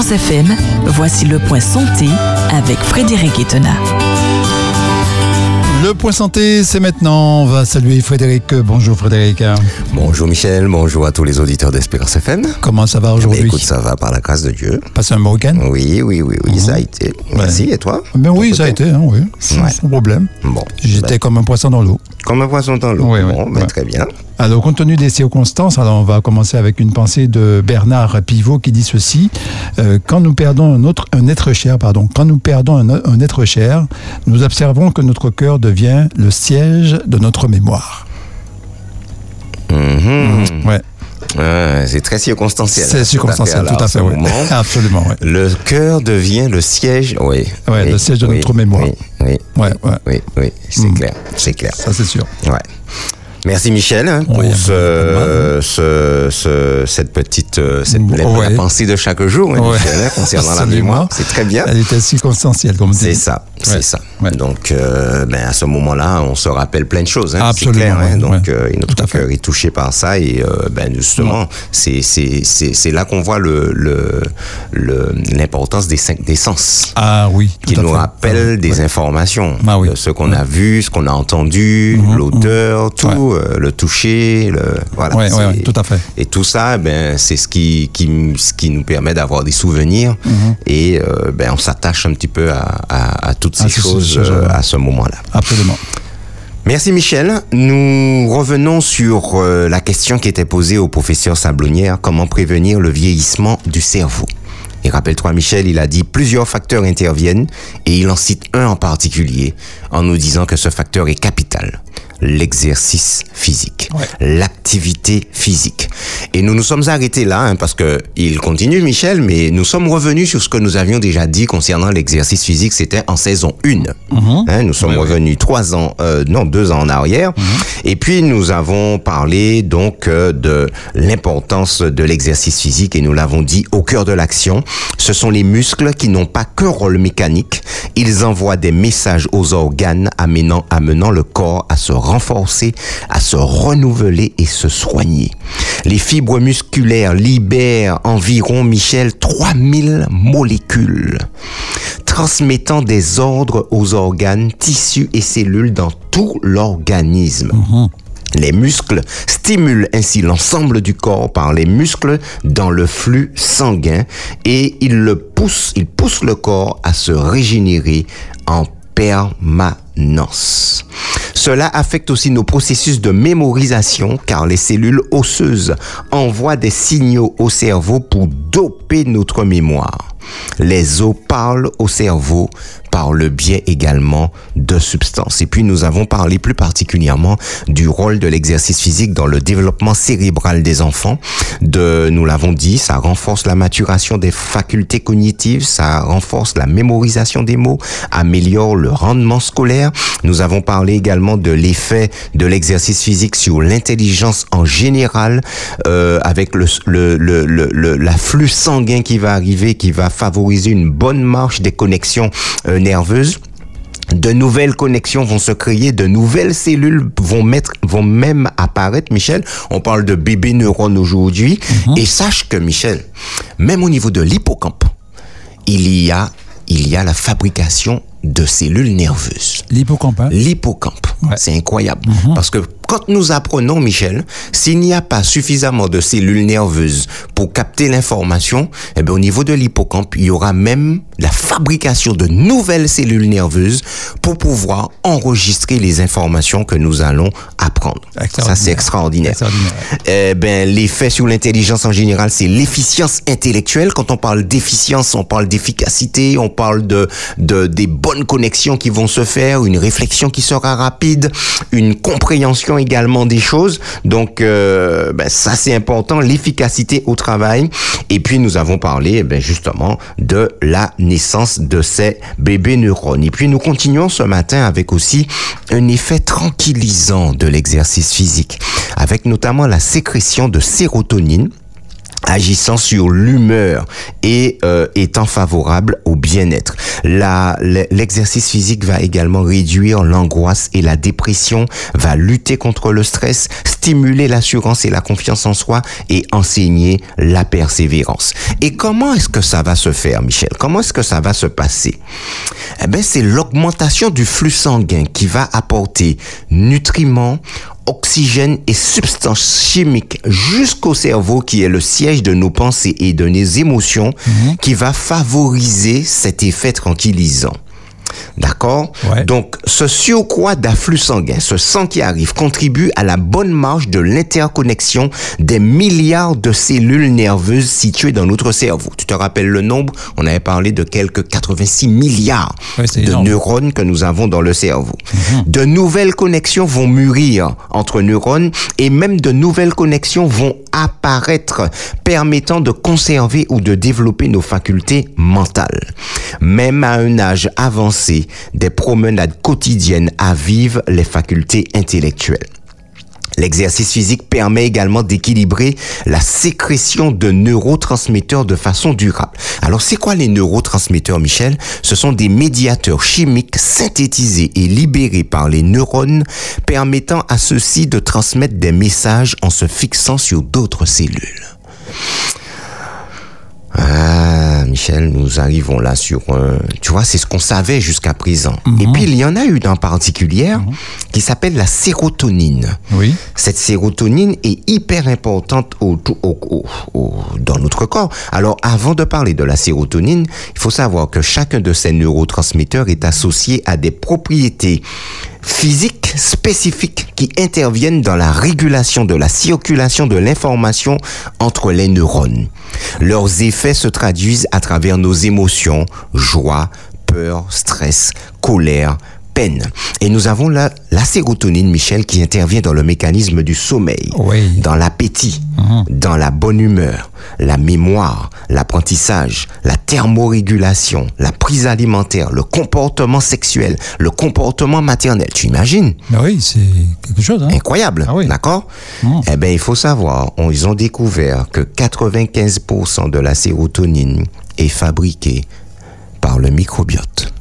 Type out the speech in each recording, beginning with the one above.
Espérance FM, voici le point santé avec Frédéric Etena. Le point santé, c'est maintenant. On va saluer Frédéric. Bonjour Frédéric. Bonjour Michel, bonjour à tous les auditeurs d'Espérance FM. Comment ça va aujourd'hui? Écoute, ça va par la grâce de Dieu. Passé un bon week-end? Oui, oui, oui, oui, ça a été. Merci, et toi? Ben Oui, ça a été, hein, oui. Sans, Ouais. sans problème. Bon. J'étais ben, comme un poisson dans l'eau. comme un poisson dans l'eau. Oui, oui, bon, ben, ouais. très bien. Alors, compte tenu des circonstances, alors on va commencer avec une pensée de Bernard Pivot qui dit ceci Euh, quand nous perdons un, autre, un être cher, pardon, quand nous perdons un, un être cher, nous observons que notre cœur devient le siège de notre mémoire. Mhm. Ouais, Ouais, c'est très circonstanciel. c'est circonstanciel, tout à fait. oui. Absolument, ouais. Le cœur devient le siège. Oui. Oui, le siège de oui, notre mémoire. Oui, oui, Ouais, ouais. oui, oui, c'est Mm. clair, c'est clair. Ça, c'est sûr. Ouais. Merci Michel hein, pour ce, ce, ce- cette petite euh, cette, la, Ouais. la pensée de chaque jour hein, Ouais. Michel, hein, concernant la mémoire. C'est très bien. Elle était circonstancielle, comme. C'est ça, c'est ça. Donc, euh, ben, à ce moment-là, on se rappelle plein de choses. Hein, Absolument, clair. Donc, euh, et notre cœur est touché par ça. Et ben, justement, c'est là qu'on voit le l'importance des cinq des sens. Ah oui. Qui nous fait. rappellent des informations, Ah oui. de ce qu'on a vu, ce qu'on a entendu, Mhm, l'odeur, tout, euh, le toucher, le voilà. Ouais, ouais, tout à fait. Et tout ça, ben, c'est ce qui, qui, ce qui nous permet d'avoir des souvenirs. Mhm. Et euh, ben, on s'attache un petit peu à, à, à toutes ces À ces choses euh, à ce moment-là. Absolument. Merci Michel. Nous revenons sur la question qui était posée au professeur Sablonnière, comment prévenir le vieillissement du cerveau. Et rappelle-toi Michel, il a dit plusieurs facteurs interviennent et il en cite un en particulier en nous disant que ce facteur est capital. L'exercice physique, Ouais. l'activité physique. Et nous nous sommes arrêtés là, hein, parce que il continue Michel, mais nous sommes revenus sur ce que nous avions déjà dit concernant l'exercice physique, c'était en saison 1. Hein, nous sommes revenus trois ans, euh, non deux ans en arrière, et puis nous avons parlé donc euh, de l'importance de l'exercice physique et nous l'avons dit au cœur de l'action. Ce sont les muscles qui n'ont pas qu'un rôle mécanique, ils envoient des messages aux organes amenant, amenant le corps à se renforcer, à se renouveler et se soigner. Les fibres musculaires libèrent environ, Michel, 3000 molécules transmettant des ordres aux organes, tissus et cellules dans tout l'organisme. Les muscles stimulent ainsi l'ensemble du corps par les muscles dans le flux sanguin et ils le poussent, ils poussent le corps à se régénérer en permanence. Cela affecte aussi nos processus de mémorisation car les cellules osseuses envoient des signaux au cerveau pour doper notre mémoire. Les os parlent au cerveau par le biais également de substances. Et puis nous avons parlé plus particulièrement du rôle de l'exercice physique dans le développement cérébral des enfants. De, nous l'avons dit, ça renforce la maturation des facultés cognitives, ça renforce la mémorisation des mots, améliore le rendement scolaire. Nous avons parlé également de l'effet de l'exercice physique sur l'intelligence en général, euh, avec le, le, le, le, l'afflux sanguin qui va arriver, qui va favoriser une bonne marche des connexions euh, nerveuses. De nouvelles connexions vont se créer, de nouvelles cellules vont mettre, vont même apparaître, Michel. On parle de bébés neurones aujourd'hui. Et sache que, Michel, même au niveau de l'hippocampe, il y a, il y a la fabrication de cellules nerveuses. L'hippocampe, hein? L'hippocampe. Ouais. C'est incroyable. Parce que quand nous apprenons, Michel, s'il n'y a pas suffisamment de cellules nerveuses pour capter l'information, eh bien, au niveau de l'hippocampe, il y aura même la fabrication de nouvelles cellules nerveuses pour pouvoir enregistrer les informations que nous allons apprendre. Ça, c'est extraordinaire. Extraordinaire. Eh ben, l'effet sur l'intelligence en général, c'est l'efficience intellectuelle. Quand on parle d'efficience, on parle d'efficacité, on parle de, de, des bonnes connexions qui vont se faire, une réflexion qui sera rapide, une compréhension également des choses. Donc, euh, ben, ça, c'est important. L'efficacité au travail. Et puis, nous avons parlé, eh ben, justement, de la naissance de ces bébés neurones. Et puis, nous continuons ce matin avec aussi un effet tranquillisant de l'exercice physique, avec notamment la sécrétion de sérotonine agissant sur l'humeur et euh, étant favorable au bien-être. L'exercice physique va également réduire l'angoisse et la dépression, va lutter contre le stress, stimuler l'assurance et la confiance en soi et enseigner la persévérance. Et comment est-ce que ça va se faire, Michel? Comment est-ce que ça va se passer? Eh ben, c'est l'augmentation du flux sanguin qui va apporter nutriments, oxygène et substances chimiques jusqu'au cerveau qui est le siège de nos pensées et de nos émotions qui va favoriser cet effet tranquillisant. D'accord Ouais. Donc, ce surcroît d'afflux sanguin, ce sang qui arrive, contribue à la bonne marche de l'interconnexion des milliards de cellules nerveuses situées dans notre cerveau. Tu te rappelles le nombre? On avait parlé de quelques 86 milliards Ouais, de énorme. neurones que nous avons dans le cerveau. De nouvelles connexions vont mûrir entre neurones et même de nouvelles connexions vont apparaître permettant de conserver ou de développer nos facultés mentales. Même à un âge avancé, des promenades quotidiennes avivent les facultés intellectuelles. L'exercice physique permet également d'équilibrer la sécrétion de neurotransmetteurs de façon durable. Alors, c'est quoi les neurotransmetteurs, Michel? Ce sont des médiateurs chimiques synthétisés et libérés par les neurones, permettant à ceux-ci de transmettre des messages en se fixant sur d'autres cellules. Ah, Michel, nous arrivons là sur un... Tu vois, c'est ce qu'on savait jusqu'à présent. Et puis, il y en a une en particulier qui s'appelle la sérotonine. Oui. Cette sérotonine est hyper importante au, au- au- au- dans notre corps. Alors, avant de parler de la sérotonine, il faut savoir que chacun de ces neurotransmetteurs est associé à des propriétés physiques spécifiques qui interviennent dans la régulation de la circulation de l'information entre les neurones. Leurs effets se traduisent à travers nos émotions, joie, peur, stress, colère, peine. Et nous avons là la sérotonine, Michel, qui intervient dans le mécanisme du sommeil, Oui. dans l'appétit, dans la bonne humeur, la mémoire, l'apprentissage, la thermorégulation, la prise alimentaire, le comportement sexuel, le comportement maternel. Tu imagines? Oui, c'est quelque chose. Hein? Incroyable, Ah oui. d'accord? Mm. Eh bien, il faut savoir, on- ils ont découvert que 95% de la sérotonine est fabriquée par le microbiote.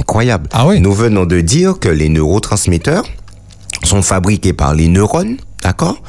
Incroyable. Ah oui. Nous venons de dire que les neurotransmetteurs sont fabriqués par les neurones, d'accord?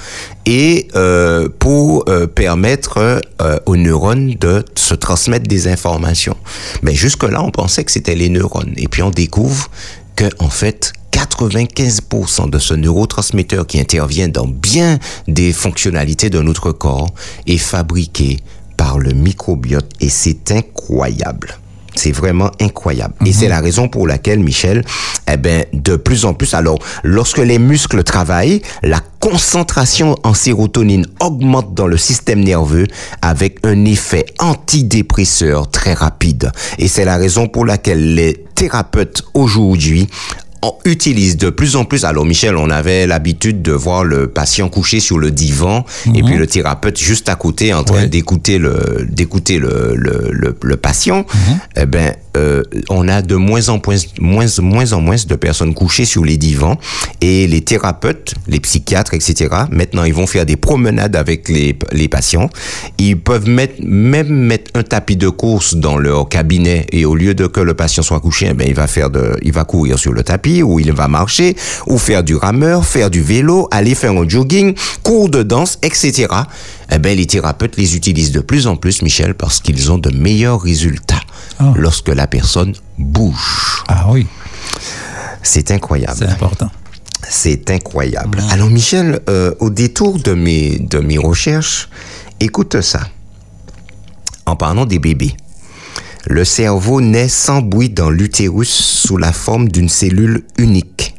Et euh, pour euh, permettre euh, aux neurones de se transmettre des informations. Mais jusque-là, on pensait que c'était les neurones. Et puis on découvre que en fait, 95% de ce neurotransmetteur qui intervient dans bien des fonctionnalités de notre corps est fabriqué par le microbiote et c'est incroyable. C'est vraiment incroyable. Et c'est la raison pour laquelle, Michel, eh ben, de plus en plus, alors, lorsque les muscles travaillent, la concentration en sérotonine augmente dans le système nerveux avec un effet antidépresseur très rapide. Et c'est la raison pour laquelle les thérapeutes aujourd'hui on utilise de plus en plus. Alors Michel, on avait l'habitude de voir le patient couché sur le divan et puis le thérapeute juste à côté en train Ouais. d'écouter le d'écouter le, le, le, le patient. Eh ben, euh, on a de moins en moins, moins moins en moins de personnes couchées sur les divans et les thérapeutes, les psychiatres, etc. Maintenant, ils vont faire des promenades avec les les patients. Ils peuvent mettre même mettre un tapis de course dans leur cabinet et au lieu de que le patient soit couché, eh ben il va faire de, il va courir sur le tapis ou il va marcher ou faire du rameur, faire du vélo, aller faire un jogging, cours de danse, etc. Eh ben les thérapeutes les utilisent de plus en plus, Michel, parce qu'ils ont de meilleurs résultats Ah. lorsque la personne bouge. Ah oui, C'est c'est incroyable. important. C'est incroyable. Alors Michel, euh, au détour de mes, de mes recherches, écoute ça. En parlant des bébés, le cerveau naît sans bruit dans l'utérus sous la forme d'une cellule unique.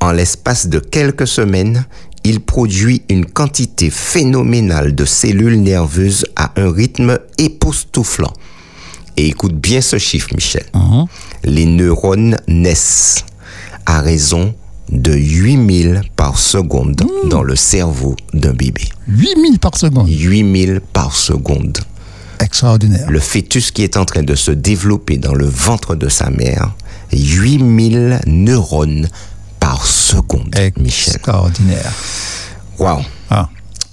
En l'espace de quelques semaines, il produit une quantité phénoménale de cellules nerveuses à un rythme époustouflant. Et écoute bien ce chiffre, Michel. Les neurones naissent à raison de 8000 par seconde dans le cerveau d'un bébé. 8000 par seconde. 8000 par seconde. Extraordinaire. Le fœtus qui est en train de se développer dans le ventre de sa mère, 8000 neurones par seconde, Michel. Extraordinaire. Waouh, Ah,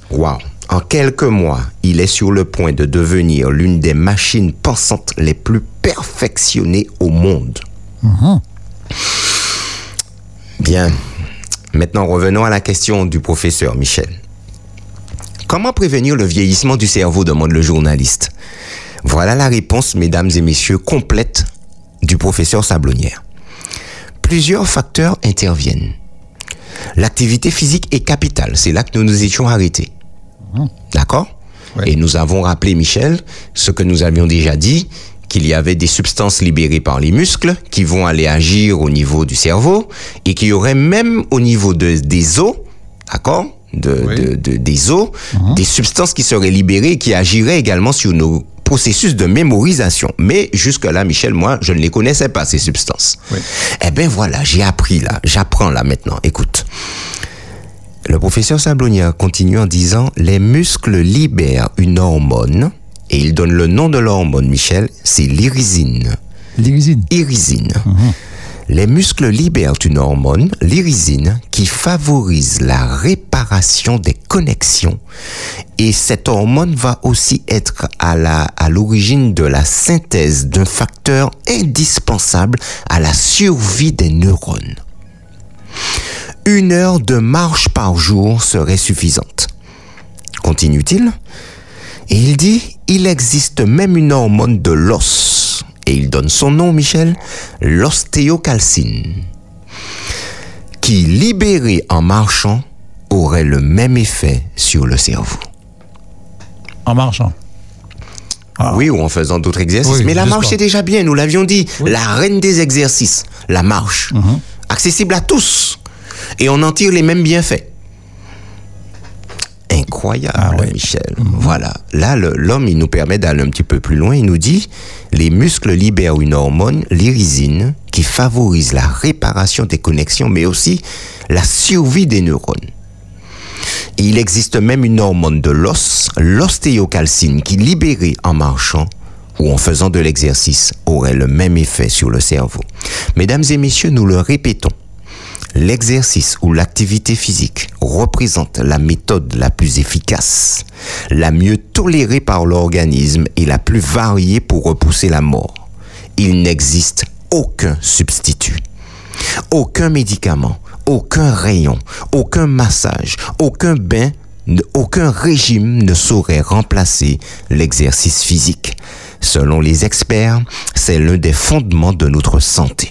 waouh. En quelques mois, il est sur le point de devenir l'une des machines pensantes les plus perfectionnées au monde. Bien. Maintenant, revenons à la question du professeur Michel. Comment prévenir le vieillissement du cerveau demande le journaliste. Voilà la réponse, mesdames et messieurs, complète du professeur Sablonnière. Plusieurs facteurs interviennent. L'activité physique est capitale, c'est là que nous nous étions arrêtés. D'accord? Ouais. Et nous avons rappelé, Michel, ce que nous avions déjà dit, qu'il y avait des substances libérées par les muscles qui vont aller agir au niveau du cerveau et qu'il y aurait même au niveau de, des os, d'accord? De, Oui. de- de- des os, des substances qui seraient libérées et qui agiraient également sur nos processus de mémorisation. Mais jusque-là, Michel, moi, je ne les connaissais pas, ces substances. Oui. Eh ben voilà, j'ai appris là, j'apprends là maintenant. Écoute. Le professeur Sablonnière continue en disant Les muscles libèrent une hormone, et il donne le nom de l'hormone, Michel, c'est l'irisine. L'irisine. Irisine. Les muscles libèrent une hormone, l'irisine, qui favorise la réparation des connexions. Et cette hormone va aussi être à l'origine de la synthèse d'un facteur indispensable à la survie des neurones. Une heure de marche par jour serait suffisante. Continue-t-il? Et il dit, il existe même une hormone de l'os. Et il donne son nom, Michel, l'ostéocalcine, qui, libérée en marchant, aurait le même effet sur le cerveau. En marchant. Ah. Oui, ou en faisant d'autres exercices. Oui, Mais la marche, c'est déjà bien, nous l'avions dit. La reine des exercices, la marche. Mhm. Accessible à tous. Et on en tire les mêmes bienfaits. Incroyable, Ah ouais. Michel. Voilà. Là, l'homme, il nous permet d'aller un petit peu plus loin. Il nous dit, les muscles libèrent une hormone, l'irisine, qui favorise la réparation des connexions, mais aussi la survie des neurones. Et il existe même une hormone de l'os, l'ostéocalcine, qui libérée en marchant ou en faisant de l'exercice aurait le même effet sur le cerveau. Mesdames et messieurs, nous le répétons. L'exercice ou l'activité physique représente la méthode la plus efficace, la mieux tolérée par l'organisme et la plus variée pour repousser la mort. Il n'existe aucun substitut. Aucun médicament, aucun rayon, aucun massage, aucun bain, aucun régime ne saurait remplacer l'exercice physique. Selon les experts, c'est l'un des fondements de notre santé.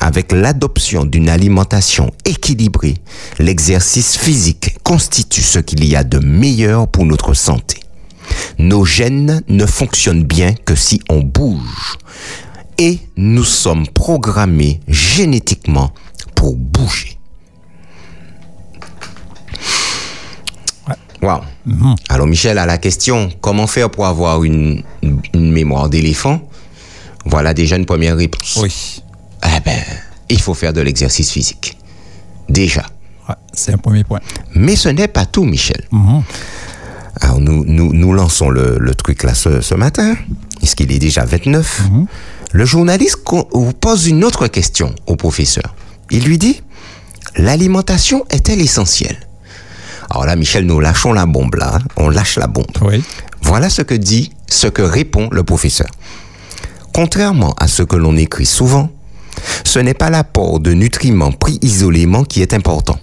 Avec l'adoption d'une alimentation équilibrée, l'exercice physique constitue ce qu'il y a de meilleur pour notre santé. Nos gènes ne fonctionnent bien que si on bouge. Et nous sommes programmés génétiquement pour bouger. Wow. Alors Michel, à la question comment faire pour avoir une, une mémoire d'éléphant, voilà déjà une première réponse. Oui. Eh ben, il faut faire de l'exercice physique. Déjà. Ouais, c'est un premier point. Mais ce n'est pas tout, Michel. Mhm. Alors nous, nous, nous lançons le, le truc là ce, ce matin, puisqu'il est déjà 29. Le journaliste co- pose une autre question au professeur. Il lui dit, l'alimentation est-elle essentielle? Alors là, Michel, nous lâchons la bombe là. hein. On lâche la bombe. Oui. Voilà ce que dit, ce que répond le professeur. Contrairement à ce que l'on écrit souvent, ce n'est pas l'apport de nutriments pris isolément qui est important.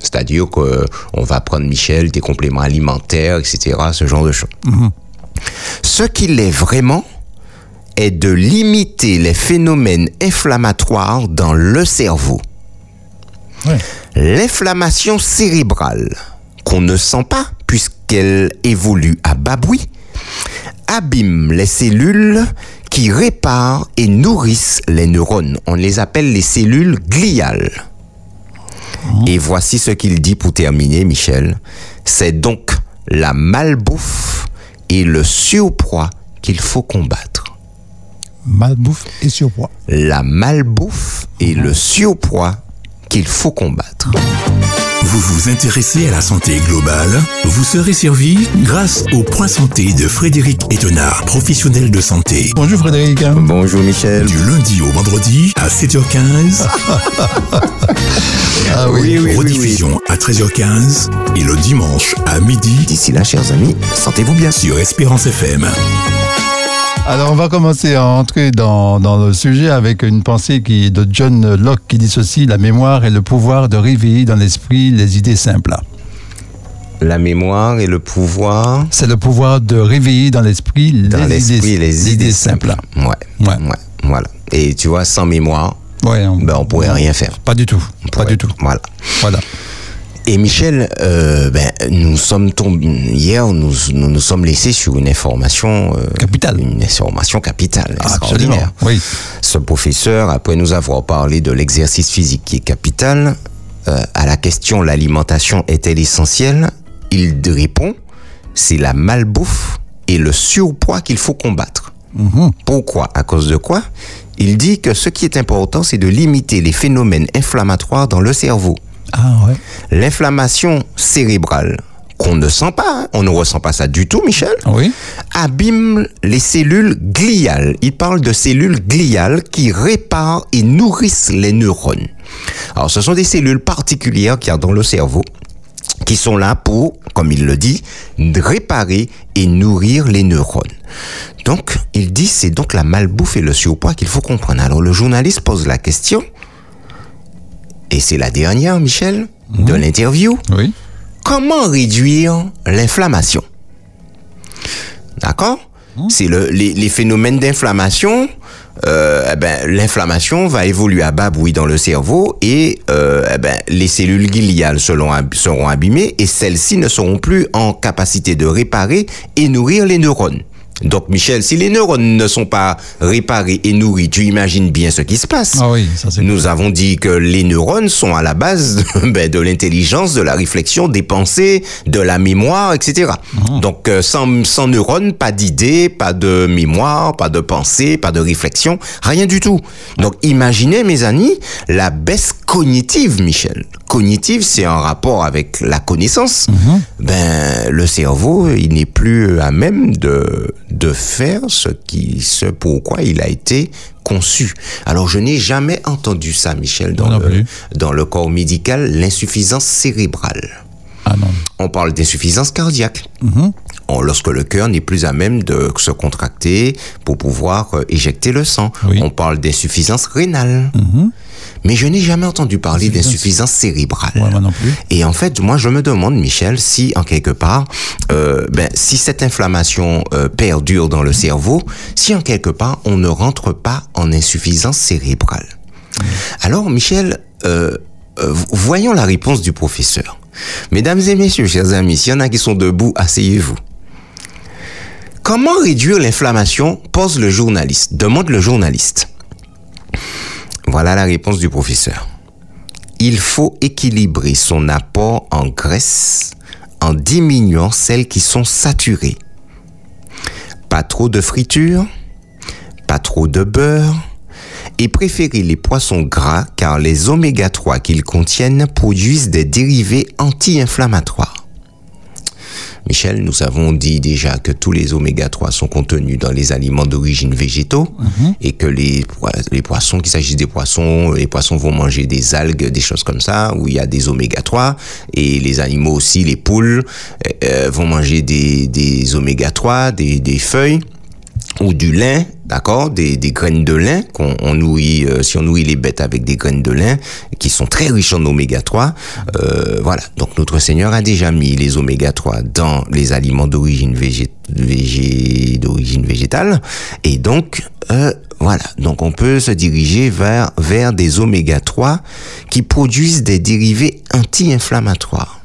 C'est-à-dire que on va prendre Michel des compléments alimentaires, etc., ce genre de choses. Ce qu'il est vraiment est de limiter les phénomènes inflammatoires dans le cerveau. L'inflammation cérébrale, qu'on ne sent pas puisqu'elle évolue à bas bruit, abîme les cellules qui réparent et nourrissent les neurones. On les appelle les cellules gliales. Et voici ce qu'il dit pour terminer, Michel. C'est donc la malbouffe et le surpoids qu'il faut combattre. Malbouffe et surpoids. La malbouffe et le surpoids qu'il faut combattre. Vous vous intéressez à la santé globale? Vous serez servi grâce au Point Santé de Frédéric Etenard, professionnel de santé. Bonjour Frédéric. Bonjour Michel. Du lundi au vendredi à 7h15. Ah oui. Rediffusion à 13h15 et le dimanche à midi D'ici là, chers amis, sentez-vous bien. sur Espérance FM. Alors on va commencer à entrer dans, dans le sujet avec une pensée qui, de John Locke qui dit ceci, la mémoire est le pouvoir de réveiller dans l'esprit les idées simples. La mémoire et le pouvoir C'est le pouvoir de réveiller dans l'esprit les, dans l'esprit, idées, les idées simples. Ouais. Ouais. ouais. Voilà. Et tu vois, sans mémoire, Ouais, on, ben, on pourrait rien faire. Pas du tout. Pas du tout. Voilà. Voilà. Et Michel, euh, ben, nous sommes tombés hier, nous, nous nous sommes laissés sur une information euh, Capitale. une information capitale, Absolument. extraordinaire. Oui. Ce professeur, après nous avoir parlé de l'exercice physique qui est capital, euh, à la question l'alimentation est-elle essentielle? Il répond c'est la malbouffe et le surpoids qu'il faut combattre. Pourquoi? À cause de quoi? Il dit que ce qui est important, c'est de limiter les phénomènes inflammatoires dans le cerveau. Ah ouais. L'inflammation cérébrale, qu'on ne sent pas, hein, on ne ressent pas ça du tout, Michel, Oui. abîme les cellules gliales. Il parle de cellules gliales qui réparent et nourrissent les neurones. Alors, ce sont des cellules particulières qu'il y a dans le cerveau qui sont là pour, comme il le dit, réparer et nourrir les neurones. Donc, il dit c'est donc la malbouffe et le surpoids qu'il faut comprendre. Alors, le journaliste pose la question, et c'est la dernière, Michel, de l'interview. Oui. Comment réduire l'inflammation? D'accord? C'est le, les, les phénomènes d'inflammation. Euh, eh ben, l'inflammation va évoluer à bas bruit dans le cerveau et euh, eh ben, les cellules gliales seront abîmées et celles-ci ne seront plus en capacité de réparer et nourrir les neurones. Donc Michel, si les neurones ne sont pas réparés et nourris, tu imagines bien ce qui se passe. Ah oui, ça c'est Nous avons dit que les neurones sont à la base ben, de l'intelligence, de la réflexion, des pensées, de la mémoire, etc. Donc euh, sans, sans neurones, pas d'idées, pas de mémoire, pas de pensée, pas de réflexion, rien du tout. Donc imaginez mes amis la baisse cognitive, Michel. Cognitive, c'est un rapport avec la connaissance. Ben le cerveau, il n'est plus à même de de faire ce qui ce pourquoi il a été conçu. Alors je n'ai jamais entendu ça, Michel, dans non le, plus. dans le corps médical, l'insuffisance cérébrale. Ah non. On parle d'insuffisance cardiaque. On- lorsque le cœur n'est plus à même de se contracter pour pouvoir euh, éjecter le sang. Oui. On parle d'insuffisance rénale. Mais je n'ai jamais entendu parler Insuffisance- d'insuffisance cérébrale. Ouais, moi non plus. Et en fait, moi, je me demande, Michel, si en quelque part, euh, ben, si cette inflammation euh, perdure dans le cerveau, si en quelque part on ne rentre pas en insuffisance cérébrale. Alors, Michel, euh, euh, voyons la réponse du professeur. Mesdames et messieurs, chers amis, s'il y en a qui sont debout, asseyez-vous. Comment réduire l'inflammation pose le journaliste, demande le journaliste. Voilà la réponse du professeur. Il faut équilibrer son apport en graisse en diminuant celles qui sont saturées. Pas trop de friture, pas trop de beurre, et préférer les poissons gras car les oméga 3 qu'ils contiennent produisent des dérivés anti-inflammatoires. Michel, nous avons dit déjà que tous les oméga 3 sont contenus dans les aliments d'origine végétaux et que les, les poissons, qu'il s'agisse des poissons, les poissons vont manger des algues, des choses comme ça, où il y a des oméga 3 et les animaux aussi, les poules, euh, euh, vont manger des, des oméga 3, des, des feuilles ou du lin, d'accord, des, des graines de lin qu'on on nourrit, euh, si on nourrit les bêtes avec des graines de lin qui sont très riches en oméga 3, euh, voilà. Donc notre Seigneur a déjà mis les oméga 3 dans les aliments d'origine végé, végé- d'origine végétale et donc euh, voilà. Donc on peut se diriger vers vers des oméga 3 qui produisent des dérivés anti-inflammatoires.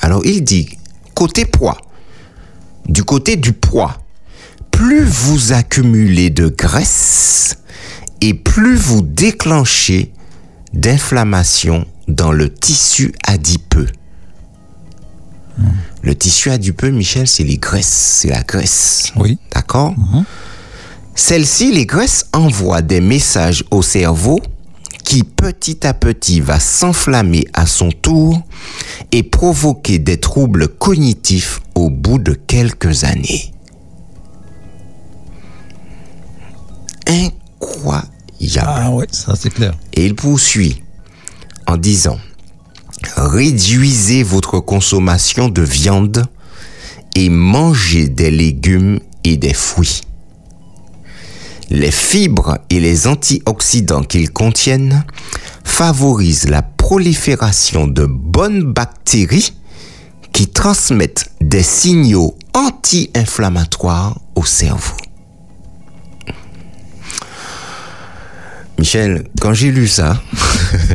Alors il dit côté poids, du côté du poids plus vous accumulez de graisse et plus vous déclenchez d'inflammation dans le tissu adipeux. Le tissu adipeux, Michel, c'est les graisses, c'est la graisse. Oui. D'accord Celles-ci, les graisses, envoient des messages au cerveau qui petit à petit va s'enflammer à son tour et provoquer des troubles cognitifs au bout de quelques années. Incroyable. Ah ouais, ça c'est clair. Et il poursuit en disant, réduisez votre consommation de viande et mangez des légumes et des fruits. Les fibres et les antioxydants qu'ils contiennent favorisent la prolifération de bonnes bactéries qui transmettent des signaux anti-inflammatoires au cerveau. Michel, quand j'ai lu ça,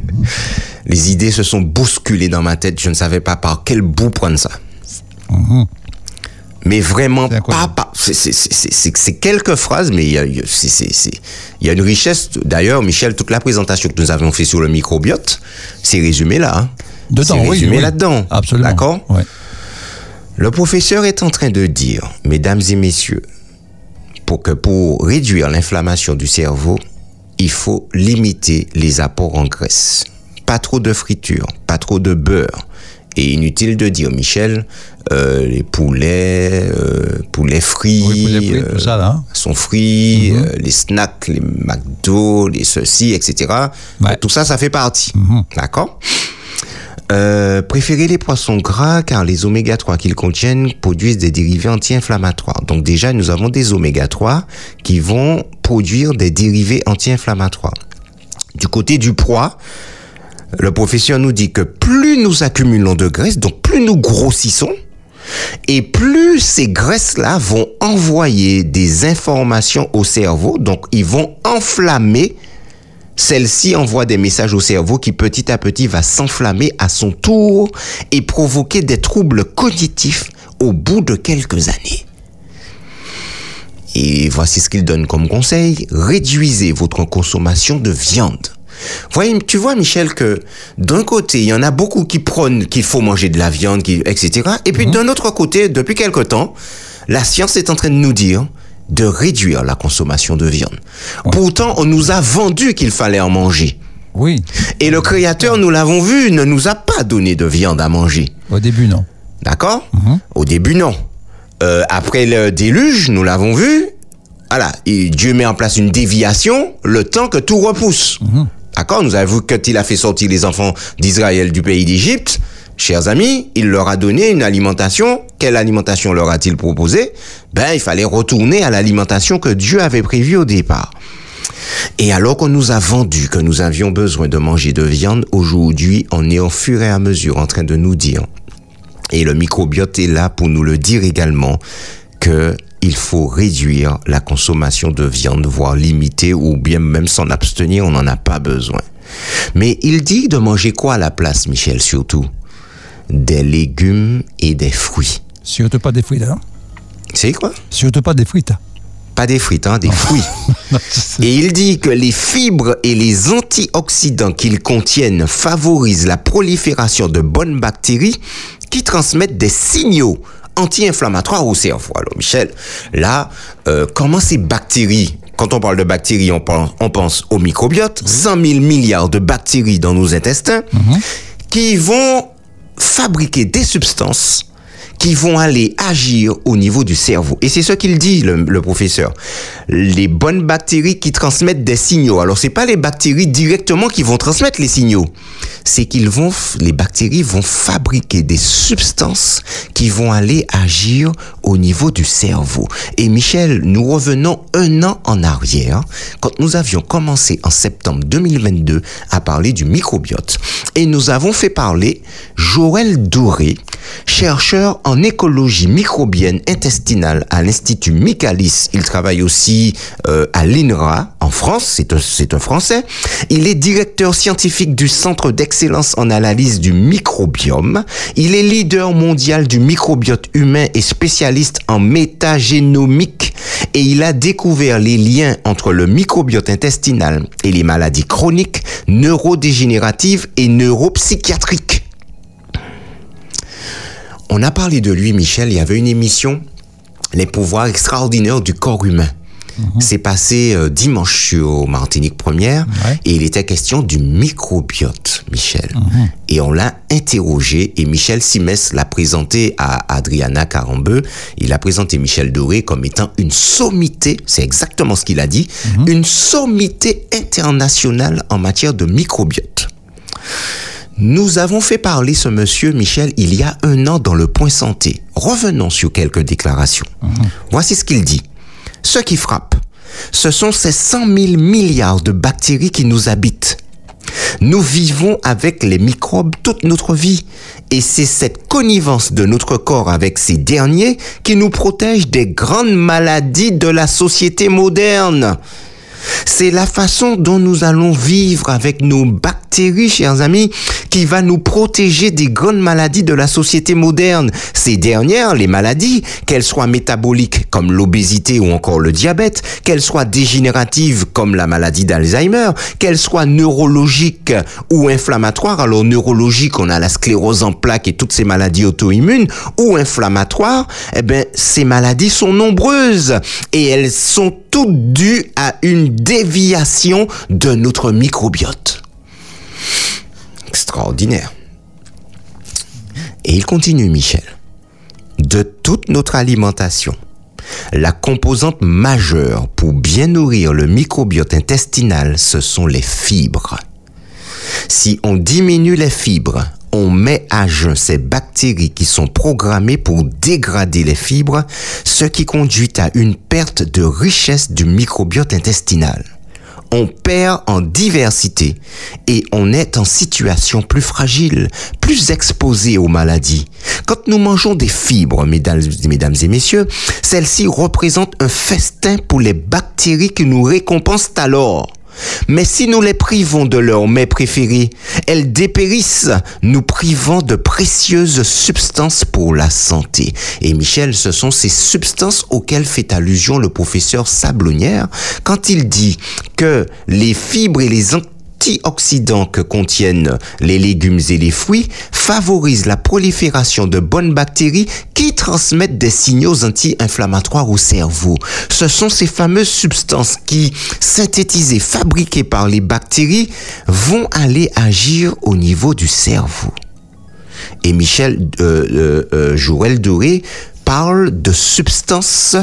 les idées se sont bousculées dans ma tête. Je ne savais pas par quel bout prendre ça. Mais vraiment C'est pas, pas- c'est- quelques phrases, mais il y a, y a- y une richesse. D'ailleurs, Michel, toute la présentation que nous avons fait sur le microbiote, c'est résumé là. hein. Dedans, oui, résumé oui. là-dedans. Absolument. D'accord Ouais. le professeur est en train de dire, mesdames et messieurs, pour que pour réduire l'inflammation du cerveau, il faut limiter les apports en graisse. Pas trop de friture, pas trop de beurre. Et inutile de dire, Michel, euh, les poulets, euh, poulets frits, Oui, poulet frit, euh, tout ça là. hein. sont frits, euh, les snacks, les McDo, les ceci, etc. Ouais. Tout ça, ça fait partie. D'accord? Euh, préférez les poissons gras car les oméga 3 qu'ils contiennent produisent des dérivés anti-inflammatoires. Donc déjà, nous avons des oméga 3 qui vont produire des dérivés anti-inflammatoires. Du côté du poids, le professeur nous dit que plus nous accumulons de graisse, donc plus nous grossissons, et plus ces graisses-là vont envoyer des informations au cerveau, donc ils vont enflammer celle-ci envoie des messages au cerveau qui petit à petit va s'enflammer à son tour et provoquer des troubles cognitifs au bout de quelques années. Et voici ce qu'il donne comme conseil. Réduisez votre consommation de viande. Voyez, tu vois, Michel, que d'un côté, il y en a beaucoup qui prônent qu'il faut manger de la viande, etc. Et puis d'un autre côté, depuis quelque temps, la science est en train de nous dire de réduire la consommation de viande. Pourtant, on nous a vendu qu'il fallait en manger. Oui, Et le Créateur, nous l'avons vu, ne nous a pas donné de viande à manger. au début non. D'accord Au début, non. Euh, après le déluge, nous l'avons vu. Voilà, et Dieu met en place une déviation le temps que tout repousse. D'accord Nous avons vu que il a fait sortir les enfants d'Israël du pays d'Égypte. Chers amis, il leur a donné une alimentation. Quelle alimentation leur a-t-il proposé? Ben, il fallait retourner à l'alimentation que Dieu avait prévue au départ. Et alors qu'on nous a vendu que nous avions besoin de manger de viande, aujourd'hui, on est au fur et à mesure en train de nous dire et le microbiote est là pour nous le dire également que il faut réduire la consommation de viande, voire limiter ou bien même s'en abstenir, on n'en a pas besoin. Mais il dit de manger quoi à la place, Michel, surtout? Des légumes et des fruits. Surtout pas des frites, hein. C'est quoi? Surtout pas des frites. Pas des frites, hein, des fruits. Et il dit que les fibres et les antioxydants qu'ils contiennent favorisent la prolifération de bonnes bactéries qui transmettent des signaux anti-inflammatoires au cerveau. Alors Michel, là, euh, comment ces bactéries, quand on parle de bactéries, on pense, on pense au microbiote, 100 000 milliards de bactéries dans nos intestins, qui vont fabriquer des substances qui vont aller agir au niveau du cerveau. Et c'est ce qu'il dit, le, le professeur. Les bonnes bactéries qui transmettent des signaux. Alors, c'est pas les bactéries directement qui vont transmettre les signaux. C'est qu'ils vont, les bactéries vont fabriquer des substances qui vont aller agir au niveau du cerveau. Et Michel, nous revenons un an en arrière, quand nous avions commencé en septembre 2022 à parler du microbiote. Et nous avons fait parler Joël Doré, chercheur en écologie microbienne intestinale à l'Institut Michaelis. Il travaille aussi euh, à l'INRA en France, c'est un, c'est un Français. Il est directeur scientifique du Centre d'excellence en analyse du microbiome. Il est leader mondial du microbiote humain et spécialiste en métagénomique. Et il a découvert les liens entre le microbiote intestinal et les maladies chroniques, neurodégénératives et neuropsychiatriques. On a parlé de lui, Michel, il y avait une émission, Les pouvoirs extraordinaires du corps humain. C'est passé euh, dimanche sur Martinique Première Ouais. et il était question du microbiote, Michel. Et on l'a interrogé et Michel Simès l'a présenté à Adriana Carambeu. Il a présenté Michel Doré comme étant une sommité, c'est exactement ce qu'il a dit, une sommité internationale en matière de microbiote. Nous avons fait parler ce monsieur, Michel, il y a un an dans le point santé. Revenons sur quelques déclarations. Voici ce qu'il dit. Ce qui frappe, ce sont ces 100 000 milliards de bactéries qui nous habitent. Nous vivons avec les microbes toute notre vie et c'est cette connivence de notre corps avec ces derniers qui nous protège des grandes maladies de la société moderne. C'est la façon dont nous allons vivre avec nos bactéries, chers amis, qui va nous protéger des grandes maladies de la société moderne. Ces dernières, les maladies, qu'elles soient métaboliques comme l'obésité ou encore le diabète, qu'elles soient dégénératives comme la maladie d'Alzheimer, qu'elles soient neurologiques ou inflammatoires. Alors neurologique, on a la sclérose en plaques et toutes ces maladies auto-immunes, ou inflammatoires, eh ben, ces maladies sont nombreuses et elles sont toutes dues à une déviation de notre microbiote. Extraordinaire. Et il continue, Michel. De toute notre alimentation, la composante majeure pour bien nourrir le microbiote intestinal, ce sont les fibres. Si on diminue les fibres, on met à jeun ces bactéries qui sont programmées pour dégrader les fibres, ce qui conduit à une perte de richesse du microbiote intestinal. On perd en diversité et on est en situation plus fragile, plus exposé aux maladies. Quand nous mangeons des fibres, mesdames, mesdames et messieurs, celles-ci représentent un festin pour les bactéries qui nous récompensent alors. Mais si nous les privons de leur mets préféré, elles dépérissent, nous privant de précieuses substances pour la santé. Et Michel, ce sont ces substances auxquelles fait allusion le professeur Sablonnière quand il dit que les fibres et les antioxydants que contiennent les légumes et les fruits favorisent la prolifération de bonnes bactéries qui transmettent des signaux anti-inflammatoires au cerveau. Ce sont ces fameuses substances qui, synthétisées, fabriquées par les bactéries, vont aller agir au niveau du cerveau. Et Michel euh, euh, euh, Joël Doré parle de substances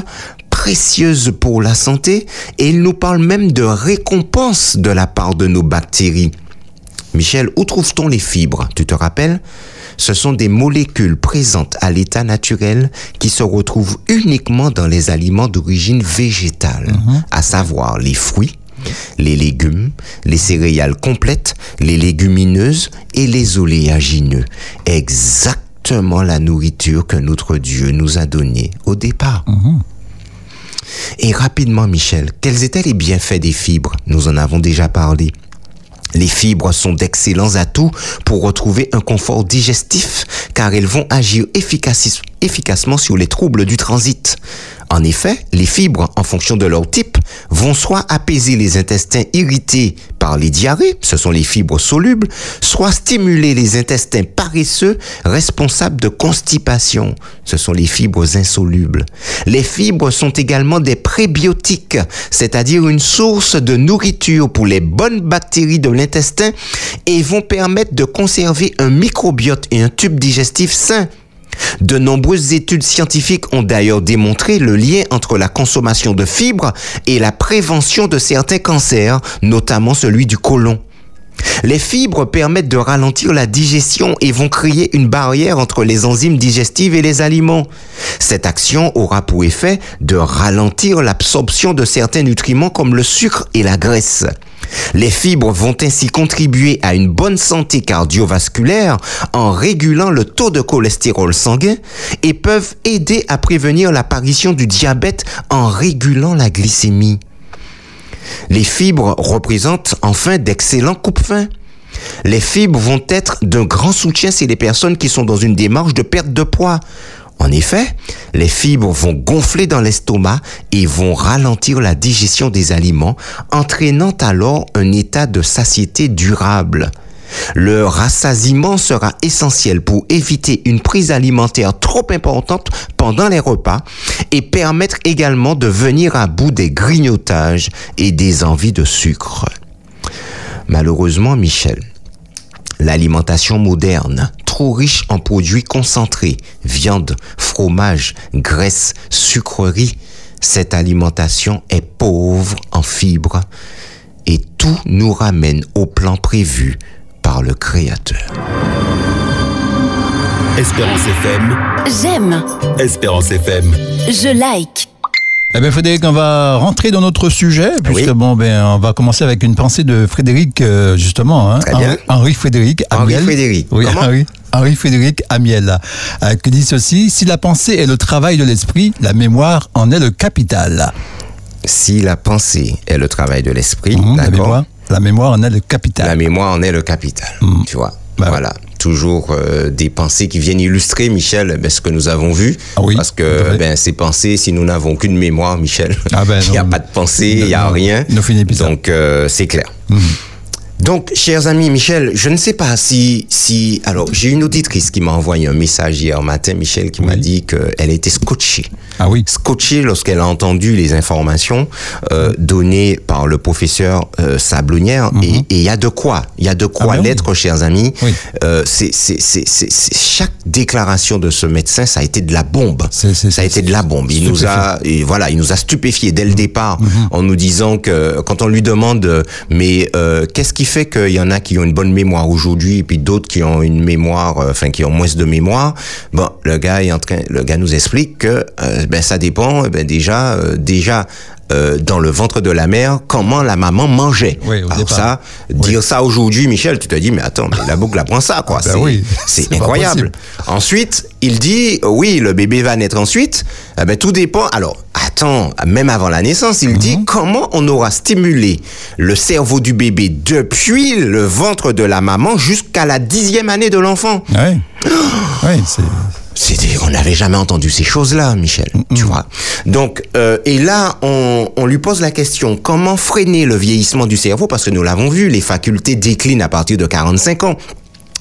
précieuses pour la santé et il nous parle même de récompense de la part de nos bactéries. Michel, où trouve-t-on les fibres? Tu te rappelles? Ce sont des molécules présentes à l'état naturel qui se retrouvent uniquement dans les aliments d'origine végétale, à savoir les fruits, les légumes, les céréales complètes, les légumineuses et les oléagineux. Exactement la nourriture que notre Dieu nous a donnée au départ. Et rapidement, Michel, quels étaient les bienfaits des fibres? Nous en avons déjà parlé. Les fibres sont d'excellents atouts pour retrouver un confort digestif car elles vont agir efficacement sur les troubles du transit. En effet, les fibres, en fonction de leur type, vont soit apaiser les intestins irrités par les diarrhées, ce sont les fibres solubles, soit stimuler les intestins paresseux responsables de constipation, ce sont les fibres insolubles. Les fibres sont également des prébiotiques, c'est-à-dire une source de nourriture pour les bonnes bactéries de l'intestin et vont permettre de conserver un microbiote et un tube digestif sain. De nombreuses études scientifiques ont d'ailleurs démontré le lien entre la consommation de fibres et la prévention de certains cancers, notamment celui du côlon. Les fibres permettent de ralentir la digestion et vont créer une barrière entre les enzymes digestives et les aliments. Cette action aura pour effet de ralentir l'absorption de certains nutriments comme le sucre et la graisse. Les fibres vont ainsi contribuer à une bonne santé cardiovasculaire en régulant le taux de cholestérol sanguin et peuvent aider à prévenir l'apparition du diabète en régulant la glycémie. Les fibres représentent enfin d'excellents coupe-fins. Les fibres vont être d'un grand soutien chez les personnes qui sont dans une démarche de perte de poids. En effet, les fibres vont gonfler dans l'estomac et vont ralentir la digestion des aliments, entraînant alors un état de satiété durable. Le rassasiement sera essentiel pour éviter une prise alimentaire trop importante pendant les repas et permettre également de venir à bout des grignotages et des envies de sucre. Malheureusement, Michel, l'alimentation moderne, trop riche en produits concentrés, viande, fromage, graisse, sucreries, cette alimentation est pauvre en fibres et tout nous ramène au plan prévu par le Créateur. Espérance FM. J'aime, Espérance FM. je like. Eh bien, Frédéric, on va rentrer dans notre sujet, puisque Oui. bon, ben, on va commencer avec une pensée de Frédéric, euh, justement, hein, Très bien. Henri, Henri Frédéric Henri Amiel. Frédéric. Oui, Henri, Henri Frédéric Amiel, euh, qui dit ceci si la pensée est le travail de l'esprit, la mémoire en est le capital. Si la pensée est le travail de l'esprit, Mhm, la, mémoire, la mémoire en est le capital. la mémoire en est le capital. Tu vois. Bah voilà. Toujours euh, des pensées qui viennent illustrer, Michel, ben, ce que nous avons vu. Ah oui, Parce que ben, ces pensées, si nous n'avons qu'une mémoire, Michel, Ah ben il n'y a pas de pensée, il n'y a rien. Mhm. Donc, euh, c'est clair. Donc, chers amis, Michel, je ne sais pas si, si, alors, j'ai une auditrice qui m'a envoyé un message hier matin, Michel, qui m'a dit qu'elle était scotchée. Ah oui. Scotchée lorsqu'elle a entendu les informations euh, données par le professeur euh, Sablonnière. Et et il y a de quoi, il y a de quoi Mhm. Ah ben oui. l'être, chers amis. Oui. Euh, c'est, chaque déclaration de ce médecin, ça a été de la bombe. C'est- c'est- ça a été de la bombe. Il nous a, et voilà, il nous a stupéfié dès le départ Mhm. en nous disant que quand on lui demande, euh, mais euh, qu'est-ce qui fait qu'il y en a qui ont une bonne mémoire aujourd'hui et puis d'autres qui ont une mémoire, euh, enfin qui ont moins de mémoire. Bon, le gars est en train, le gars nous explique que euh, ben ça dépend. eh Ben déjà, euh, déjà. Euh, dans le ventre de la mère, comment la maman mangeait. Oui, au Alors départ. ça, dire ça aujourd'hui, Michel, tu te dis, mais attends, mais la boucle apprend ça, quoi. ben c'est, oui, incroyable. Ensuite, il dit, oui, le bébé va naître ensuite. Eh ben, tout dépend. Alors, attends, même avant la naissance, il Mhm. dit comment on aura stimulé le cerveau du bébé depuis le ventre de la maman jusqu'à la dixième année de l'enfant? Oui. oui, c'est. C'était, on n'avait jamais entendu ces choses-là, Michel. Tu vois. Donc, euh, et là, on, on lui pose la question comment freiner le vieillissement du cerveau? Parce que nous l'avons vu, les facultés déclinent à partir de 45 ans.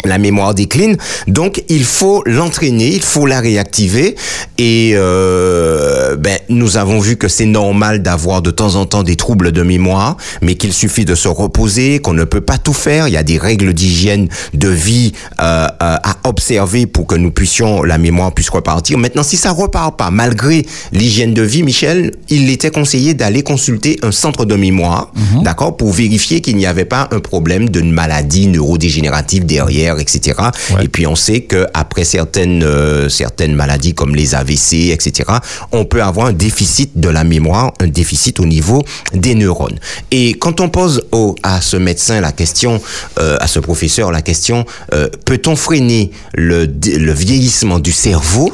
La mémoire décline, donc il faut l'entraîner, il faut la réactiver. Et euh, ben, nous avons vu que c'est normal d'avoir de temps en temps des troubles de mémoire, mais qu'il suffit de se reposer, qu'on ne peut pas tout faire. Il y a des règles d'hygiène de vie euh, euh, à observer pour que nous puissions la mémoire puisse repartir. Maintenant, si ça repart pas, malgré l'hygiène de vie, Michel, il était conseillé d'aller consulter un centre de mémoire, d'accord, pour vérifier qu'il n'y avait pas un problème d'une maladie neurodégénérative derrière, etc. Ouais. Et puis on sait que après certaines euh, certaines maladies comme les AVC, etc. On peut avoir un déficit de la mémoire, un déficit au niveau des neurones. Et quand on pose au, à ce médecin la question, euh, à ce professeur la question, euh, peut-on freiner le vieillissement du cerveau?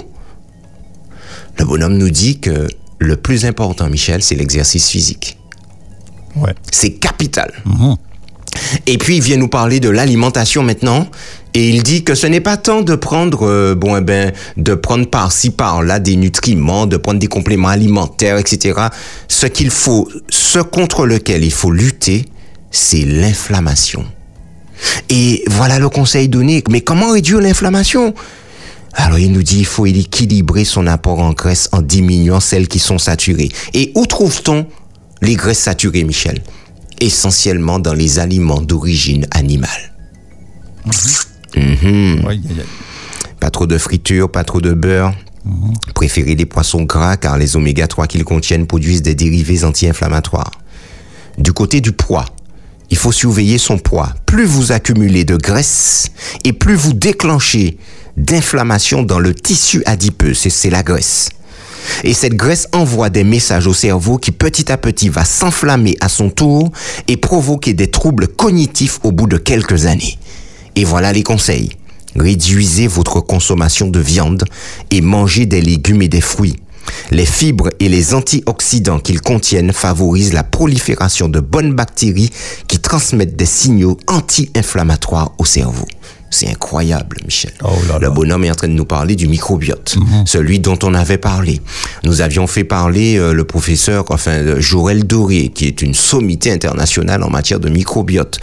Le bonhomme nous dit que le plus important, Michel, c'est l'exercice physique. Ouais. C'est capital. Mhm. Et puis il vient nous parler de l'alimentation maintenant. Et il dit que ce n'est pas tant de prendre, euh, bon, eh ben, de prendre par-ci par-là des nutriments, de prendre des compléments alimentaires, etc. Ce qu'il faut, ce contre lequel il faut lutter, c'est l'inflammation. Et voilà le conseil donné. Mais comment réduire l'inflammation? Alors il nous dit il faut équilibrer son apport en graisse en diminuant celles qui sont saturées. Et où trouve-t-on les graisses saturées, Michel? Essentiellement dans les aliments d'origine animale. Mhm. Ouais, a- Pas trop de friture, pas trop de beurre. Préférez les poissons gras car les oméga 3 qu'ils contiennent produisent des dérivés anti-inflammatoires. Du côté du poids, il faut surveiller son poids. Plus vous accumulez de graisse et plus vous déclenchez d'inflammation dans le tissu adipeux, c'est c'est la graisse. Et cette graisse envoie des messages au cerveau qui petit à petit va s'enflammer à son tour et provoquer des troubles cognitifs au bout de quelques années. Et voilà les conseils. Réduisez votre consommation de viande et mangez des légumes et des fruits. Les fibres et les antioxydants qu'ils contiennent favorisent la prolifération de bonnes bactéries qui transmettent des signaux anti-inflammatoires au cerveau. C'est incroyable, Michel. Oh là Le là. bonhomme est en train de nous parler du microbiote, celui dont on avait parlé. Nous avions fait parler euh, le professeur, enfin euh, Jorel Doré, qui est une sommité internationale en matière de microbiote.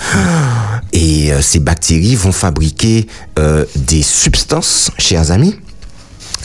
Et euh, ces bactéries vont fabriquer euh, des substances, chers amis,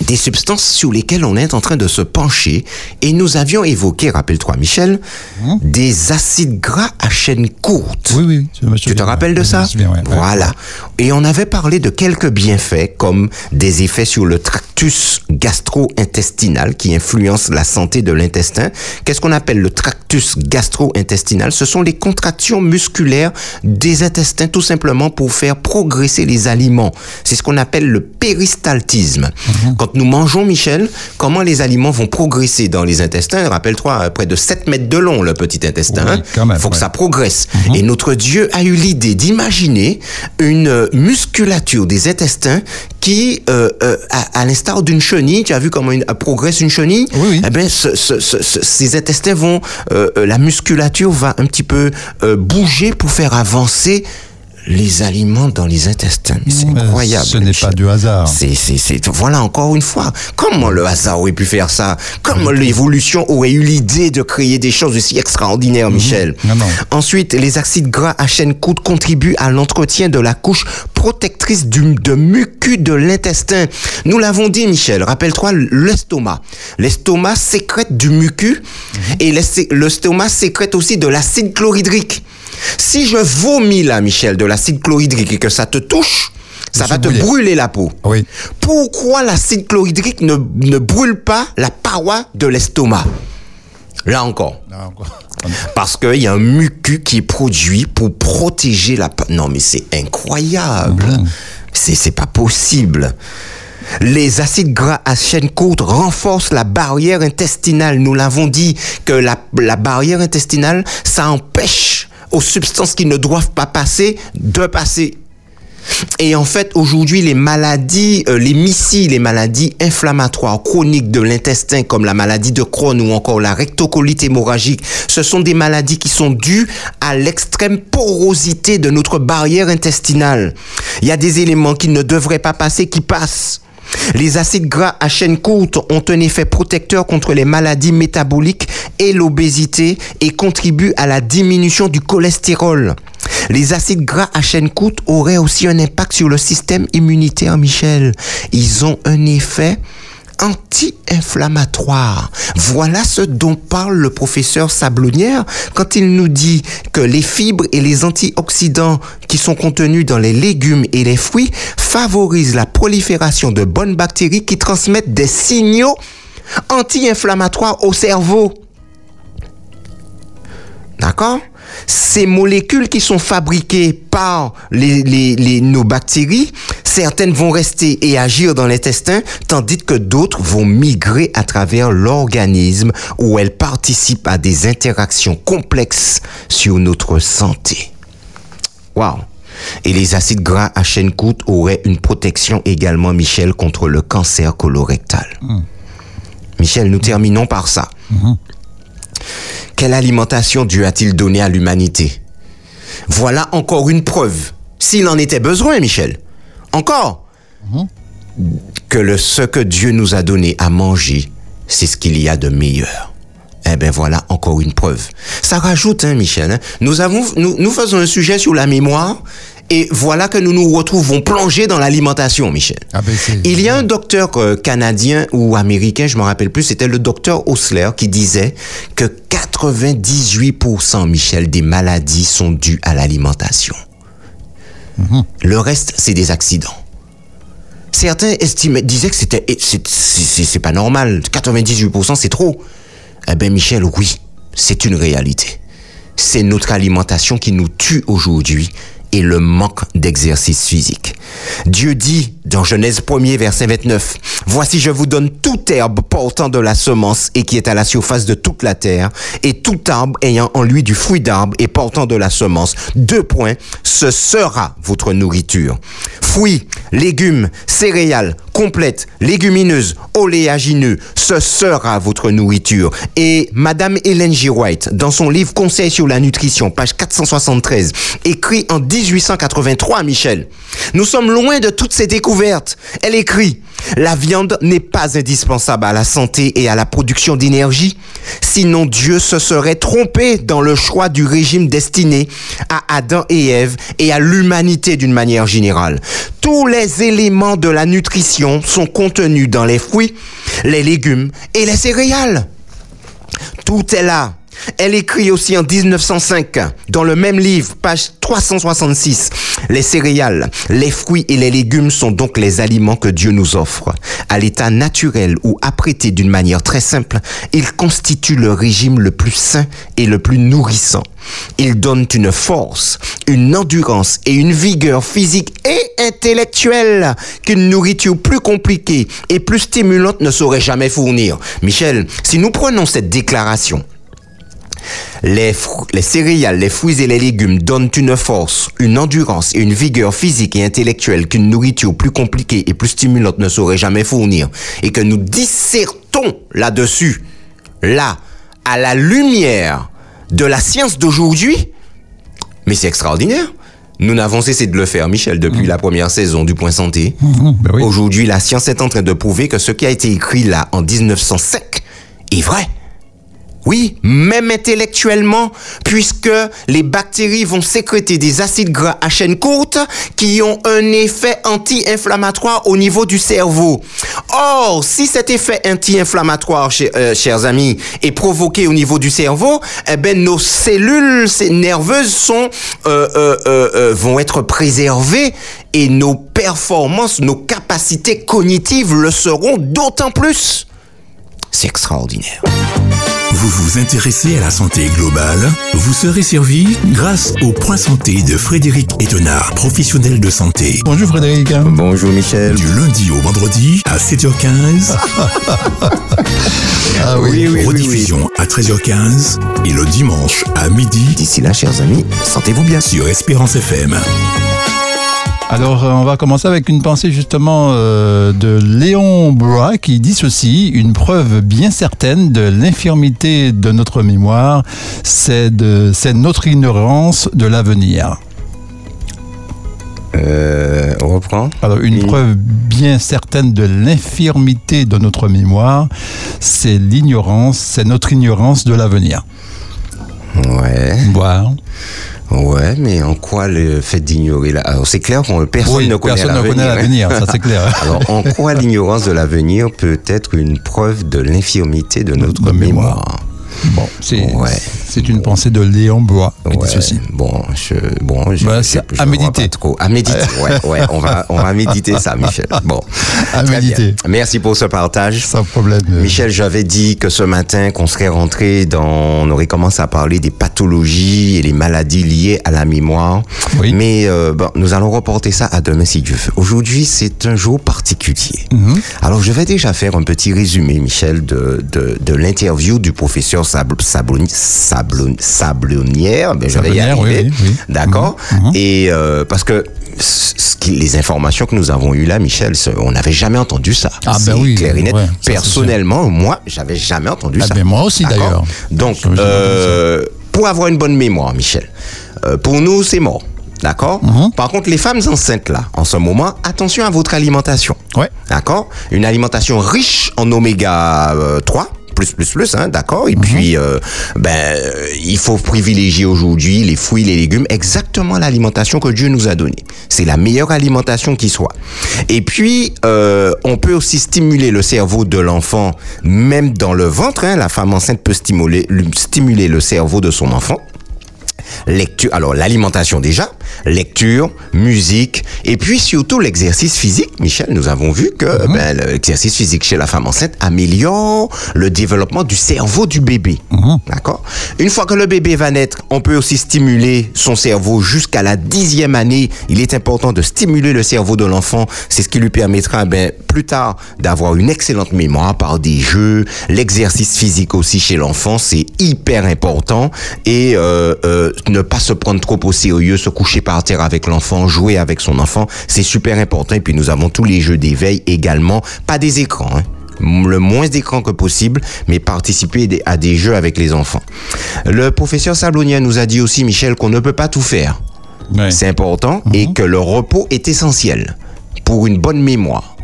des substances sur lesquelles on est en train de se pencher et nous avions évoqué, rappelle-toi Michel, Hum. des acides gras à chaîne courte. Oui, oui. je me Tu te rappelles de ouais, ça souviens, ouais, ouais. Voilà. Et on avait parlé de quelques bienfaits comme des effets sur le tractus gastro-intestinal qui influence la santé de l'intestin. Qu'est-ce qu'on appelle le tractus gastro-intestinal? Ce sont les contractions musculaires des intestins tout simplement pour faire progresser les aliments. C'est ce qu'on appelle le péristaltisme. Mhm. Quand nous mangeons, Michel, comment les aliments vont progresser dans les intestins? Rappelle-toi, près de 7 mètres de long, le petit intestin. Oui, hein. faut que ça progresse. Et notre Dieu a eu l'idée d'imaginer une euh, musculature des intestins qui, euh, euh, à, à l'instar d'une chenille, tu as vu comment une, euh, progresse une chenille? Oui, oui. Eh ce- ce- ce- ce- ces intestins vont, euh, euh, la musculature va un petit peu euh, bouger pour faire avancer les aliments dans les intestins. C'est incroyable. Ce n'est pas du hasard. C'est, c'est, c'est, voilà encore une fois, comment le hasard aurait pu faire ça? Comment l'évolution aurait eu l'idée de créer des choses aussi extraordinaires, Michel? Non, non. Ensuite, les acides gras à chaîne courte contribuent à l'entretien de la couche protectrice du, de mucus de l'intestin. Nous l'avons dit, Michel, rappelle-toi l'estomac. L'estomac sécrète du mucus et l'est- l'estomac sécrète aussi de l'acide chlorhydrique. Si je vomis là, Michel, de l'acide chlorhydrique et que ça te touche, ça va te brûler. brûler la peau. Oui. Pourquoi l'acide chlorhydrique ne, ne brûle pas la paroi de l'estomac? Là encore. Là encore. Parce qu'il y a un mucus qui est produit pour protéger la... Non, mais c'est incroyable. C'est, c'est pas possible. Les acides gras à chaîne courte renforcent la barrière intestinale. Nous l'avons dit que la, la barrière intestinale, ça empêche aux substances qui ne doivent pas passer de passer. Et en fait, aujourd'hui, les maladies, euh, les missiles, les maladies inflammatoires chroniques de l'intestin, comme la maladie de Crohn ou encore la rectocolite hémorragique, ce sont des maladies qui sont dues à l'extrême porosité de notre barrière intestinale. Il y a des éléments qui ne devraient pas passer, qui passent. Les acides gras à chaîne courte ont un effet protecteur contre les maladies métaboliques et l'obésité et contribuent à la diminution du cholestérol. Les acides gras à chaîne courte auraient aussi un impact sur le système immunitaire, Michel. Ils ont un effet anti-inflammatoire. Voilà ce dont parle le professeur Sablonnière quand il nous dit que les fibres et les antioxydants qui sont contenus dans les légumes et les fruits favorisent la prolifération de bonnes bactéries qui transmettent des signaux anti-inflammatoires au cerveau. D'accord? Ces molécules qui sont fabriquées par les, les- les- nos bactéries, certaines vont rester et agir dans l'intestin, tandis que d'autres vont migrer à travers l'organisme où elles participent à des interactions complexes sur notre santé. Wow. Et les acides gras à chaîne courte auraient une protection également, Michel, contre le cancer colorectal. Michel, nous terminons par ça. Quelle alimentation Dieu a-t-il donné à l'humanité? Voilà encore une preuve, s'il en était besoin, Michel. Encore que le, ce que Dieu nous a donné à manger, c'est ce qu'il y a de meilleur. Eh ben voilà encore une preuve. Ça rajoute, hein, Michel. hein. Nous avons, nous, nous faisons un sujet sur la mémoire et voilà que nous nous retrouvons plongés dans l'alimentation, Michel. Ah ben, Il y a un docteur euh, canadien ou américain, je me rappelle plus, c'était le docteur Osler qui disait que 98% Michel des maladies sont dues à l'alimentation. Le reste, c'est des accidents. Certains estimaient, disaient que c'était, c'est, c'est, c'est pas normal. 98% c'est trop. Eh ben, Michel, oui, c'est une réalité. C'est notre alimentation qui nous tue aujourd'hui et le manque d'exercice physique. Dieu dit dans Genèse 1er, verset 29, Voici je vous donne toute herbe portant de la semence et qui est à la surface de toute la terre, et tout arbre ayant en lui du fruit d'arbre et portant de la semence. Deux points, ce sera votre nourriture. Fruits, légumes, céréales, complètes, légumineuses, oléagineux, ce sera votre nourriture. Et Madame Hélène G. White, dans son livre Conseil sur la nutrition, page 473, écrit en 1883, Michel, nous sommes loin de toutes ces découvertes. Elle écrit, la viande n'est pas indispensable à la santé et à la production d'énergie. Sinon Dieu se serait trompé dans le choix du régime destiné à Adam et Ève et à l'humanité d'une manière générale. Tous les éléments de la nutrition sont contenus dans les fruits, les légumes et les céréales. Tout est là. Elle écrit aussi en 1905, dans le même livre, page 366, Les céréales, les fruits et les légumes sont donc les aliments que Dieu nous offre. À l'état naturel ou apprêté d'une manière très simple, ils constituent le régime le plus sain et le plus nourrissant. Ils donnent une force, une endurance et une vigueur physique et intellectuelle qu'une nourriture plus compliquée et plus stimulante ne saurait jamais fournir. Michel, si nous prenons cette déclaration, les, les, céréales, les fruits et les légumes donnent une force, une endurance et une vigueur physique et intellectuelle qu'une nourriture plus compliquée et plus stimulante ne saurait jamais fournir. Et que nous dissertons là-dessus, là, à la lumière de la science d'aujourd'hui. Mais c'est extraordinaire. Nous n'avons cessé de le faire, Michel, depuis mmh. la première saison du Point Santé. Mmh, ben oui. Aujourd'hui, la science est en train de prouver que ce qui a été écrit là en 1905 est vrai. Oui, même intellectuellement, puisque les bactéries vont sécréter des acides gras à chaîne courte qui ont un effet anti-inflammatoire au niveau du cerveau. Or, si cet effet anti-inflammatoire, euh, chers amis, est provoqué au niveau du cerveau, eh ben nos cellules nerveuses sont euh, euh, euh, vont être préservées et nos performances, nos capacités cognitives le seront d'autant plus. C'est extraordinaire. Vous vous intéressez à la santé globale? Vous serez servi grâce au Point Santé de Frédéric Etenard, professionnel de santé. Bonjour Frédéric. Bonjour Michel. Du lundi au vendredi à 7h15. ah oui, oui, Rediffusion oui, à 13h15 et le dimanche à midi. D'ici là, chers amis, sentez-vous bien. Sur Espérance FM. Alors, on va commencer avec une pensée justement euh, de Léon Broy qui dit ceci une preuve bien certaine de l'infirmité de notre mémoire, c'est notre ignorance de l'avenir. Euh, on reprend. Alors, une preuve bien certaine de l'infirmité de notre mémoire, c'est l'ignorance, c'est notre ignorance de l'avenir. Ouais. Ouais, mais en quoi le fait d'ignorer la... Alors c'est clair qu'on personne oui, ne connaît personne l'avenir. ne connaît l'avenir, ça c'est clair. Alors en quoi l'ignorance de l'avenir peut être une preuve de l'infirmité de notre de mémoire, mémoire? Bon, c'est Ouais. une pensée de Léon Bois qui Ouais, dit ceci. Bon, je, bon, je, Bah, je- c'est je à méditer. pas trop. À méditer, ouais, ouais. On va, on va méditer ça, Michel. Bon. À Très méditer. bien. Merci pour ce partage. Sans problème. Michel, j'avais dit que ce matin, qu'on serait rentré dans, on aurait commencé à parler des pathologies et les maladies liées à la mémoire. Oui. Mais euh, bon, nous allons reporter ça à demain si Dieu veut. Aujourd'hui, c'est un jour particulier. Mhm. Alors, je vais déjà faire un petit résumé, Michel, de, de, de l'interview du professeur Sab Sablon- Sablon- Sablonnière. Ben, y arriver. oui, oui. D'accord. Mhm, mhm. Et euh, parce que ce ce qui- les informations que nous avons eues là, Michel, on n'avait jamais entendu ça. Ah, ben oui, clair et net. ouais, ça, c'est Personnellement, moi, j'avais jamais entendu Ah ça. ben, moi aussi, d'ailleurs. Donc, euh, pour avoir une bonne mémoire, Michel, euh, pour nous, c'est mort. D'accord Mhm. Par contre, les femmes enceintes, là, en ce moment, attention à votre alimentation. Ouais. D'accord Une alimentation riche en oméga euh, 3 plus plus plus hein, d'accord? Et puis euh, ben il faut privilégier aujourd'hui les fruits les légumes exactement l'alimentation que Dieu nous a donnée. C'est la meilleure alimentation qui soit. Et puis euh, on peut aussi stimuler le cerveau de l'enfant même dans le ventre hein, la femme enceinte peut stimuler stimuler le cerveau de son enfant lecture, alors l'alimentation déjà, lecture, musique, et puis surtout l'exercice physique. Michel, nous avons vu que ben, l'exercice physique chez la femme enceinte améliore le développement du cerveau du bébé. D'accord? Une fois que le bébé va naître, on peut aussi stimuler son cerveau jusqu'à la dixième année. Il est important de stimuler le cerveau de l'enfant. C'est ce qui lui permettra ben, plus tard d'avoir une excellente mémoire par des jeux, l'exercice physique aussi chez l'enfant, c'est hyper important. Et euh, euh, ne pas se prendre trop au sérieux, se coucher par terre avec l'enfant, jouer avec son enfant, c'est super important. Et puis nous avons tous les jeux d'éveil également, pas des écrans. Hein le moins d'écrans que possible, mais participer à des jeux avec les enfants. Le professeur Sablonien nous a dit aussi, Michel, qu'on ne peut pas tout faire. Ouais. c'est important, et que le repos est essentiel pour une bonne mémoire.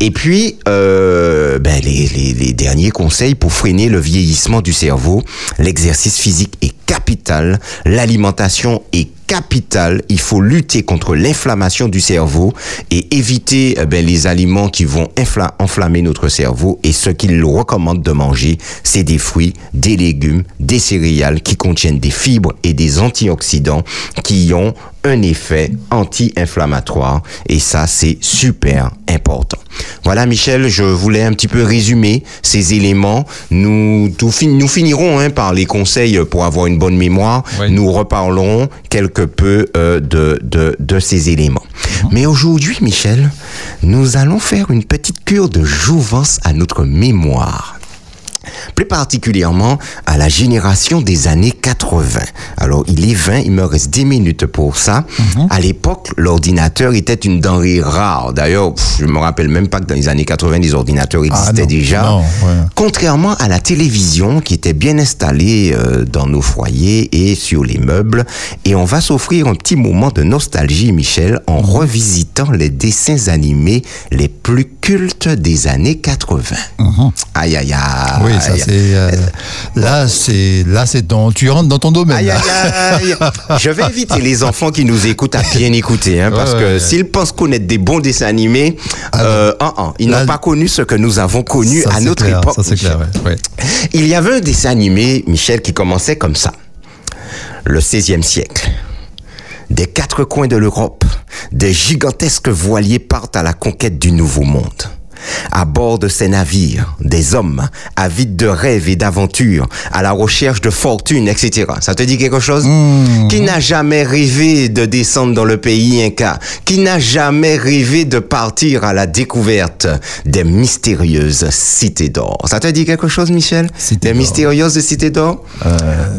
Et puis, euh, ben, les, les- les derniers conseils pour freiner le vieillissement du cerveau, l'exercice physique est capital, l'alimentation est capitale. Il faut lutter contre l'inflammation du cerveau et éviter euh, ben, les aliments qui vont enflammer notre cerveau. Et ce qu'il recommande de manger, c'est des fruits, des légumes, des céréales qui contiennent des fibres et des antioxydants qui ont un effet anti-inflammatoire et ça c'est super important. Voilà Michel, je voulais un petit peu résumer ces éléments. Nous, nous finirons hein, par les conseils pour avoir une bonne mémoire. Oui. Nous reparlerons quelque peu euh, de, de, de ces éléments. Mais aujourd'hui Michel, nous allons faire une petite cure de jouvence à notre mémoire plus particulièrement à la génération des années 80. Alors, il est 20, il me reste 10 minutes pour ça. À l'époque, l'ordinateur était une denrée rare. D'ailleurs, pff, je me rappelle même pas que dans les années 80, les ordinateurs existaient non, déjà. non, ouais. Contrairement à la télévision qui était bien installée euh, dans nos foyers et sur les meubles. Et on va s'offrir un petit moment de nostalgie, Michel, en revisitant les dessins animés les plus cultes des années 80. Aïe, aïe, aïe. Oui, ça c'est. euh, là, c'est là, c'est ton. Tu rentres dans ton domaine. Aïe, aïe. Je vais inviter les enfants qui nous écoutent à bien écouter, hein, parce Ouais, que s'ils pensent connaître des bons dessins animés, euh, ah, ah, ils n'ont pas connu ce que nous avons connu Ça, à notre clair, époque. Ça c'est Michel. clair. ouais, ouais. Il y avait un dessin animé, Michel, qui commençait comme ça. Le 16e siècle. Des quatre coins de l'Europe, des gigantesques voiliers partent à la conquête du nouveau monde. À bord de ces navires, des hommes avides de rêves et d'aventures, à la recherche de fortune, etc. Ça te dit quelque chose? Qui n'a jamais rêvé de descendre dans le pays inca? Qui n'a jamais rêvé de partir à la découverte des mystérieuses cités d'or? Ça te dit quelque chose, Michel? Des mystérieuses cités d'or?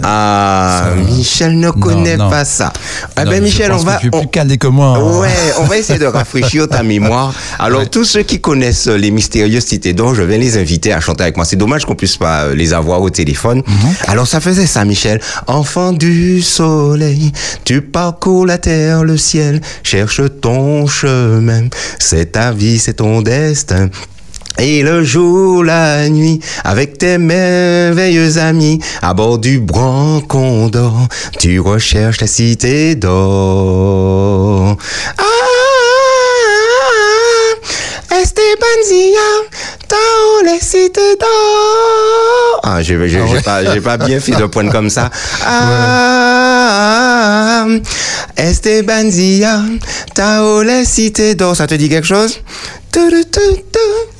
Ah, Michel ne connaît non. pas ça. Eh Non, ben, Michel, on va... Tu es on- plus calé que moi. hein. Ouais, on va essayer de rafraîchir ta mémoire. Alors, Ouais. tous ceux qui connaissent les mystérieuses cités d'or, je vais les inviter à chanter avec moi. C'est dommage qu'on puisse pas euh, les avoir au téléphone. Mhm. Alors, ça faisait ça, Michel. Enfant du soleil, tu parcours la terre, le ciel, cherche ton chemin. C'est ta vie, c'est ton destin. Et le jour, la nuit, avec tes merveilleux amis, à bord du Grand Condor, tu recherches la cité d'or. Ah, Estebanzia, dans les cités d'or. Ah, j'ai j'ai- j'ai pas, j'ai pas bien fait de pointe comme ça. Ah, Estebanzia, Tao, les cités d'or. Ça te dit quelque chose?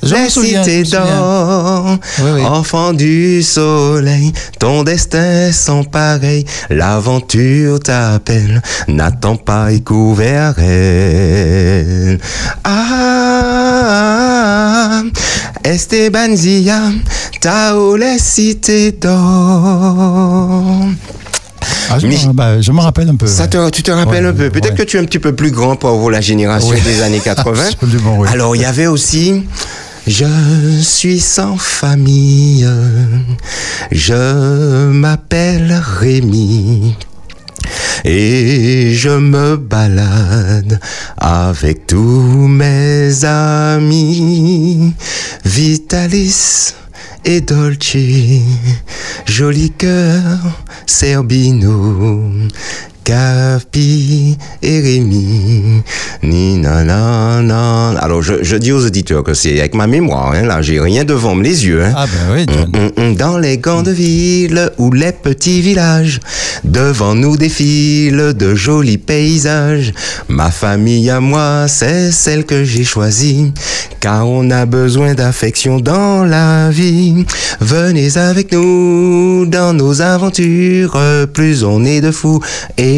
Me souviens. d'or, enfant du soleil, ton destin sans pareil, l'aventure t'appelle, n'attends pas et cours vers elle. Ah, Estebanzia, Tao, les cités d'or. Ah, je, Mais- me, bah, je me rappelle un peu. Ça ouais. te, tu te rappelles Ouais, un peu? Peut-être ouais. que tu es un petit peu plus grand pour la génération Oui. des années 80. Absolument, oui. Alors, il y avait aussi Je suis sans famille. Je m'appelle Rémi. Et je me balade avec tous mes amis. Vitalis et Dolce, joli cœur, Serbino, Capi et Rémi. Ni na na na. Alors je, je dis aux auditeurs que c'est avec ma mémoire, hein, là j'ai rien devant les yeux. Hein. Ah ben oui, John. Hum, hum, Dans les grandes villes ou les petits villages, devant nous défilent de jolis paysages. Ma famille à moi, c'est celle que j'ai choisie, car on a besoin d'affection dans la vie. Venez avec nous dans nos aventures, plus on est de fous et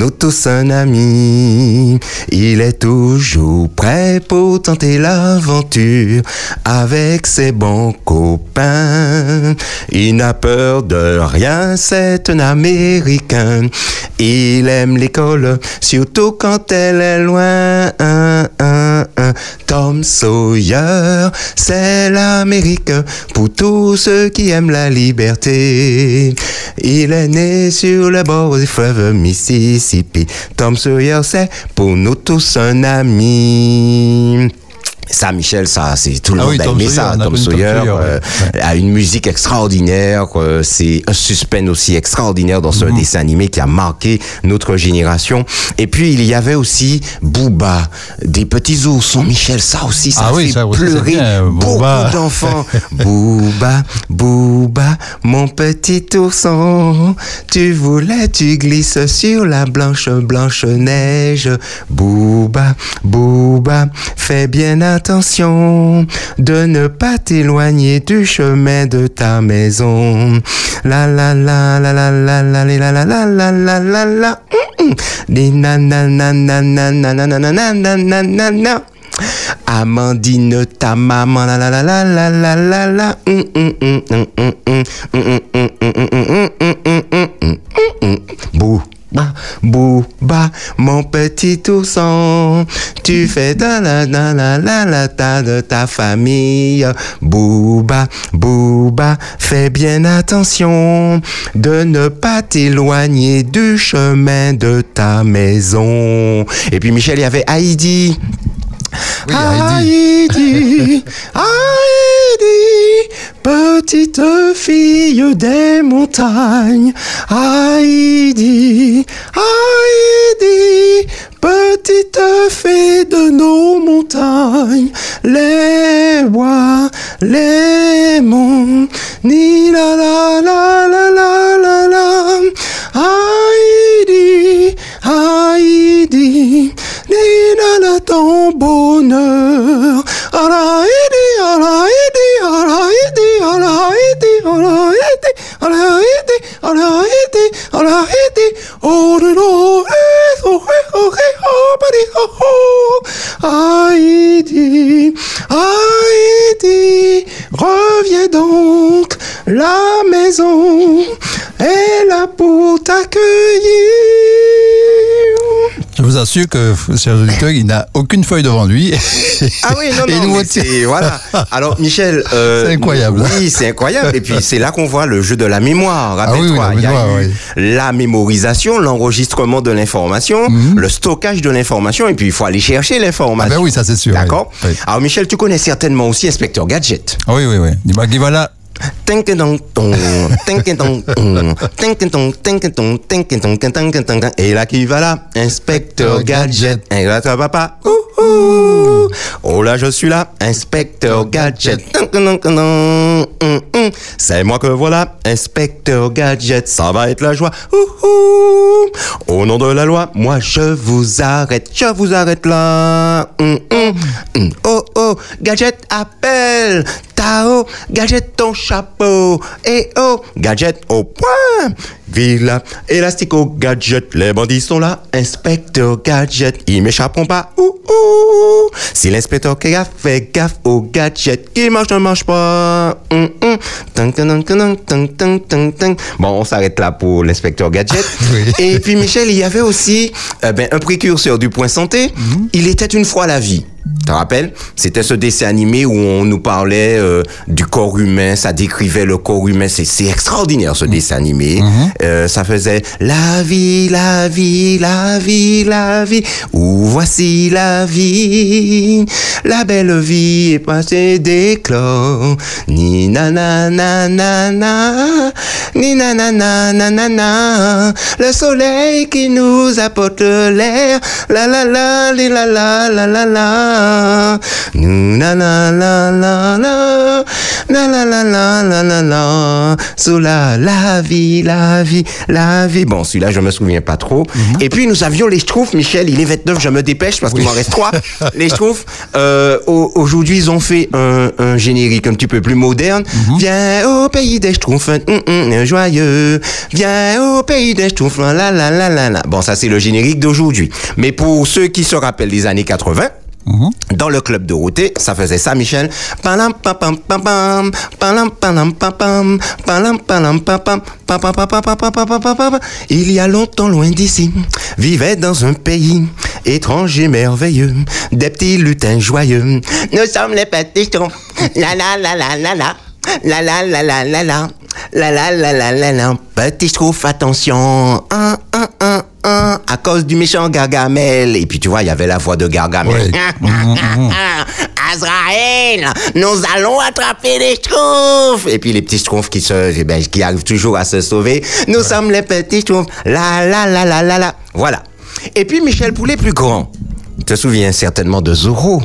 nous tous un ami. Il est toujours prêt pour tenter l'aventure avec ses bons copains. Il n'a peur de rien, c'est un Américain. Il aime l'école, surtout quand elle est loin. Tom Sawyer, c'est l'Amérique pour tous ceux qui aiment la liberté. Il est né sur le bord du fleuve Mississippi. Tom Sawyer, c'est pour nous tous un ami. Ça, Michel, ça, c'est tout le Ah monde oui, a Tom aimé Sawyer, ça. Tom Sawyer euh, ouais. a une musique extraordinaire. euh, c'est un suspense aussi extraordinaire dans ce Mhm. dessin animé qui a marqué notre génération. Et puis, il y avait aussi Booba, des petits oursons. Michel, ça aussi, ça Ah a oui, fait ça pleurer bien, beaucoup d'enfants. Booba, Booba, mon petit ourson, tu voulais, tu glisses sur la blanche, blanche neige. Booba, Booba, fais bien attention de ne pas t'éloigner du chemin de ta maison. La la la la la la la la la la la la la la. Des na na na na na na na na na na na na na na. Amandine, ta maman, la la la la la la la la. Hum, Bouba, mon petit toussaint, tu fais da la da la la la ta de ta famille. Bouba, bouba, fais bien attention de ne pas t'éloigner du chemin de ta maison. Et puis Michel, il y avait Heidi. Heidi. Heidi, Heidi petite fille des montagnes. Heidi, Heidi, petite fée de nos montagnes. Les bois, les monts, ni la la la la la la la. Heidi, Heidi, ni la la ton bonheur. Heidi, Reviens donc, la maison est là pour t'accueillir. Je vous assure que, cher auditeur, il n'a aucune feuille devant lui. Ah oui, non, non, mais c'est- voilà. Alors, Michel... euh, C'est incroyable. Oui, c'est incroyable. Et puis, c'est là qu'on voit le jeu de la mémoire. Ah oui, oui, Rappelle-toi, la il y a eu la mémorisation, l'enregistrement de l'information, le stockage de l'information, et puis il faut aller chercher Mhm. Ah l'information. ben oui, ça c'est sûr. D'accord oui. Oui. Alors, Michel, tu connais certainement aussi Inspecteur Gadget. Ah oui, oui, oui. Dis voilà. Et là qui va là, inspecteur gadget. Et là ça va pas? Oh là je suis là, inspecteur gadget. C'est moi que voilà, inspecteur gadget. Ça va être la joie. Au nom de la loi, moi je vous arrête, je vous arrête là. Hum, hum, hum. Oh oh, gadget appelle. Tao, gadget ton chapeau. Et oh, gadget au point. Villa, élastico, gadget. Les bandits sont là. Inspecteur gadget, ils m'échapperont pas. Ouh, ouh. Si l'inspecteur fait gaffe, fait gaffe au gadget qui marche, ne marche pas. Hum, hum. Tang, tang, tang. Bon, on s'arrête là pour l'inspecteur gadget. Oui. Et puis Michel, il y avait aussi euh, ben, un précurseur du point santé. Il était une fois la vie. Tu te rappelles? C'était ce dessin animé où on nous parlait euh, du corps humain, ça décrivait le corps humain. C'est extraordinaire ce dessin animé. Euh, ça faisait la vie, la vie, la vie, la vie. Où voici la vie, la belle vie est passée d'éclore. Ni na na na na na, ni na na na na na na. Le soleil qui nous apporte l'air, la la la, li la la la la la. Nous la la la la la, la la la la la la la. Sous la vie, la vie, la vie. Bon, celui-là, je me souviens pas trop. Et puis nous avions les Schtroumpfs, Michel. Il est 29, je me dépêche parce qu'il m'en reste trois. les Schtroumpfs. euh, au- Aujourd'hui, ils ont fait un, un générique un petit peu plus moderne. Viens au pays des Schtroumpfs, joyeux. Viens au pays des Schtroumpfs, la la la la. la. Bon, ça c'est le générique d'aujourd'hui. Mais pour ceux qui se rappellent des années 80. Mhm. dans le club de Dorothée, ça faisait ça, Michel. Il y a longtemps, loin d'ici, vivait dans un pays étranger merveilleux, des petits lutins joyeux. Nous sommes les petits tons. La la la la la la. La la la la la la. La la la la la la. Petit trouve attention un. À cause du méchant Gargamel. Et puis tu vois, il y avait la voix de Gargamel. Oui. Azraël, nous allons attraper les schtroumpfs. Et puis les petits schtroumpfs qui se, eh ben, qui arrivent toujours à se sauver. Nous sommes les petits schtroumpfs. La la la la la la. Voilà. Et puis Michel Poulet plus grand. Tu te souviens certainement de Zorro.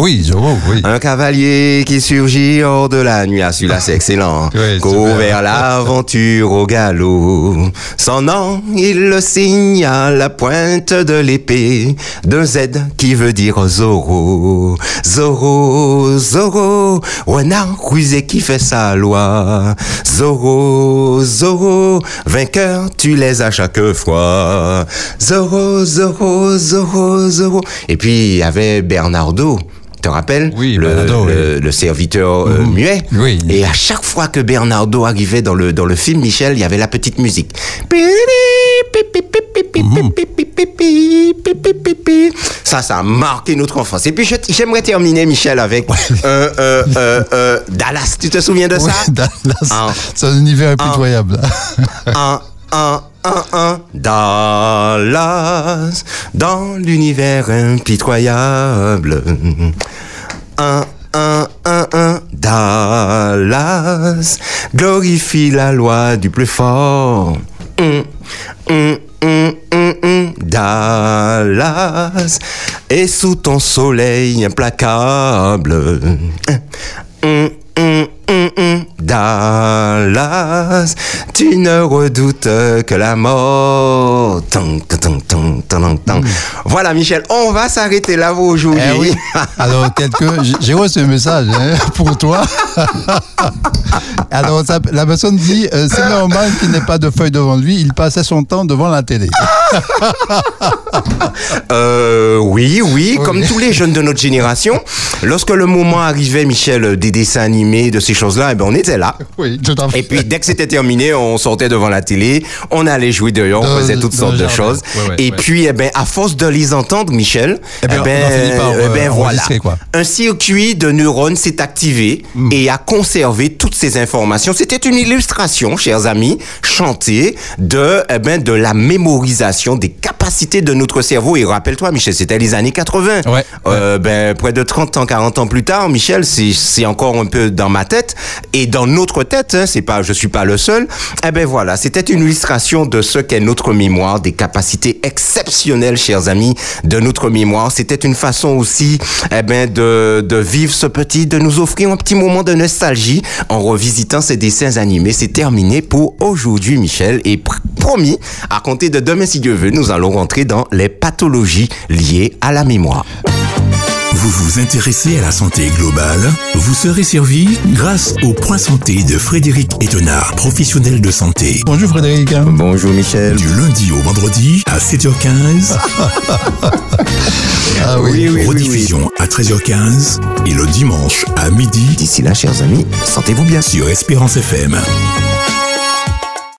Oui, Zorro, oui. Un cavalier qui surgit hors de la nuit. Ah, celui-là, c'est excellent. Oui, Court super. vers l'aventure au galop. Son nom, il le signe à la pointe de l'épée. D'un Z qui veut dire Zorro. Zorro, Zorro. Renard rusé qui fait sa loi. Zorro, Zorro. Vainqueur, tu les as chaque fois. Zorro, Zorro, Zorro, Zorro. Et puis, il y avait Bernardo. Tu te rappelles Oui, le, Bernardo, le, le serviteur euh, Mhm. muet. Oui. Et à chaque fois que Bernardo arrivait dans le, dans le film, Michel, il y avait la petite musique. Ça, ça a marqué notre enfance. Et puis, j'aimerais terminer, Michel, avec euh, euh, Dallas. Tu te souviens de ça? Dallas. C'est un univers impitoyable. un, un, 1-1 Dallas dans l'univers impitoyable. 1 1 1 1 Dallas glorifie la loi du plus fort. Un un un Dallas et sous ton soleil implacable. Dallas, tu ne redoutes que la mort. Tung, tung, tung, tung, tung. Voilà, Michel, on va s'arrêter là aujourd'hui. Eh oui. Alors, quelqu'un, j'ai- j'ai reçu un message hein, pour toi. Alors, ça- la personne dit euh, c'est normal qu'il n'ait pas de feuille devant lui, il passait son temps devant la télé. Euh, oui, oui, comme tous les jeunes de notre génération, lorsque le moment arrivait, Michel, des dessins animés, de ces choses-là, eh ben, on était là. Oui, tout à fait. Et puis, dès que c'était terminé, on sortait devant la télé, on allait jouer dehors, on faisait toutes dans sortes de choses. Ouais, ouais, et ouais. puis, eh ben, à force de les entendre, Michel, Eh ben, a fini par, eh euh, ben, voilà. enregistrer, quoi. Un circuit de neurones s'est activé Hmm. et a conservé toutes ces informations. C'était une illustration, chers amis, chantée de, eh ben, de la mémorisation des capacités de notre cerveau. Et rappelle-toi, Michel, c'était les années 80. Ouais. Euh, ben, près de 30 ans, 40 ans plus tard, Michel, c'est, c'est encore un peu dans ma tête et dans notre tête, hein, c'est pas, je suis pas le seul. Eh ben voilà, c'était une illustration de ce qu'est notre mémoire, des capacités exceptionnelles, chers amis, de notre mémoire. C'était une façon aussi, eh ben, de, de vivre ce petit, de nous offrir un petit moment de nostalgie en revisitant ces dessins animés. C'est terminé pour aujourd'hui, Michel, et pr- promis, à compter de demain, si Dieu veut, nous allons rentrer dans les pathologies liées à la mémoire. Vous vous intéressez à la santé globale Vous serez servi grâce au point santé de Frédéric Étonnard, professionnel de santé. Bonjour Frédéric. Bonjour Michel. Du lundi au vendredi à 7h15, Ah oui. rediffusion à 13h15 et le dimanche à midi D'ici là, chers amis, sentez-vous bien. sur Espérance FM.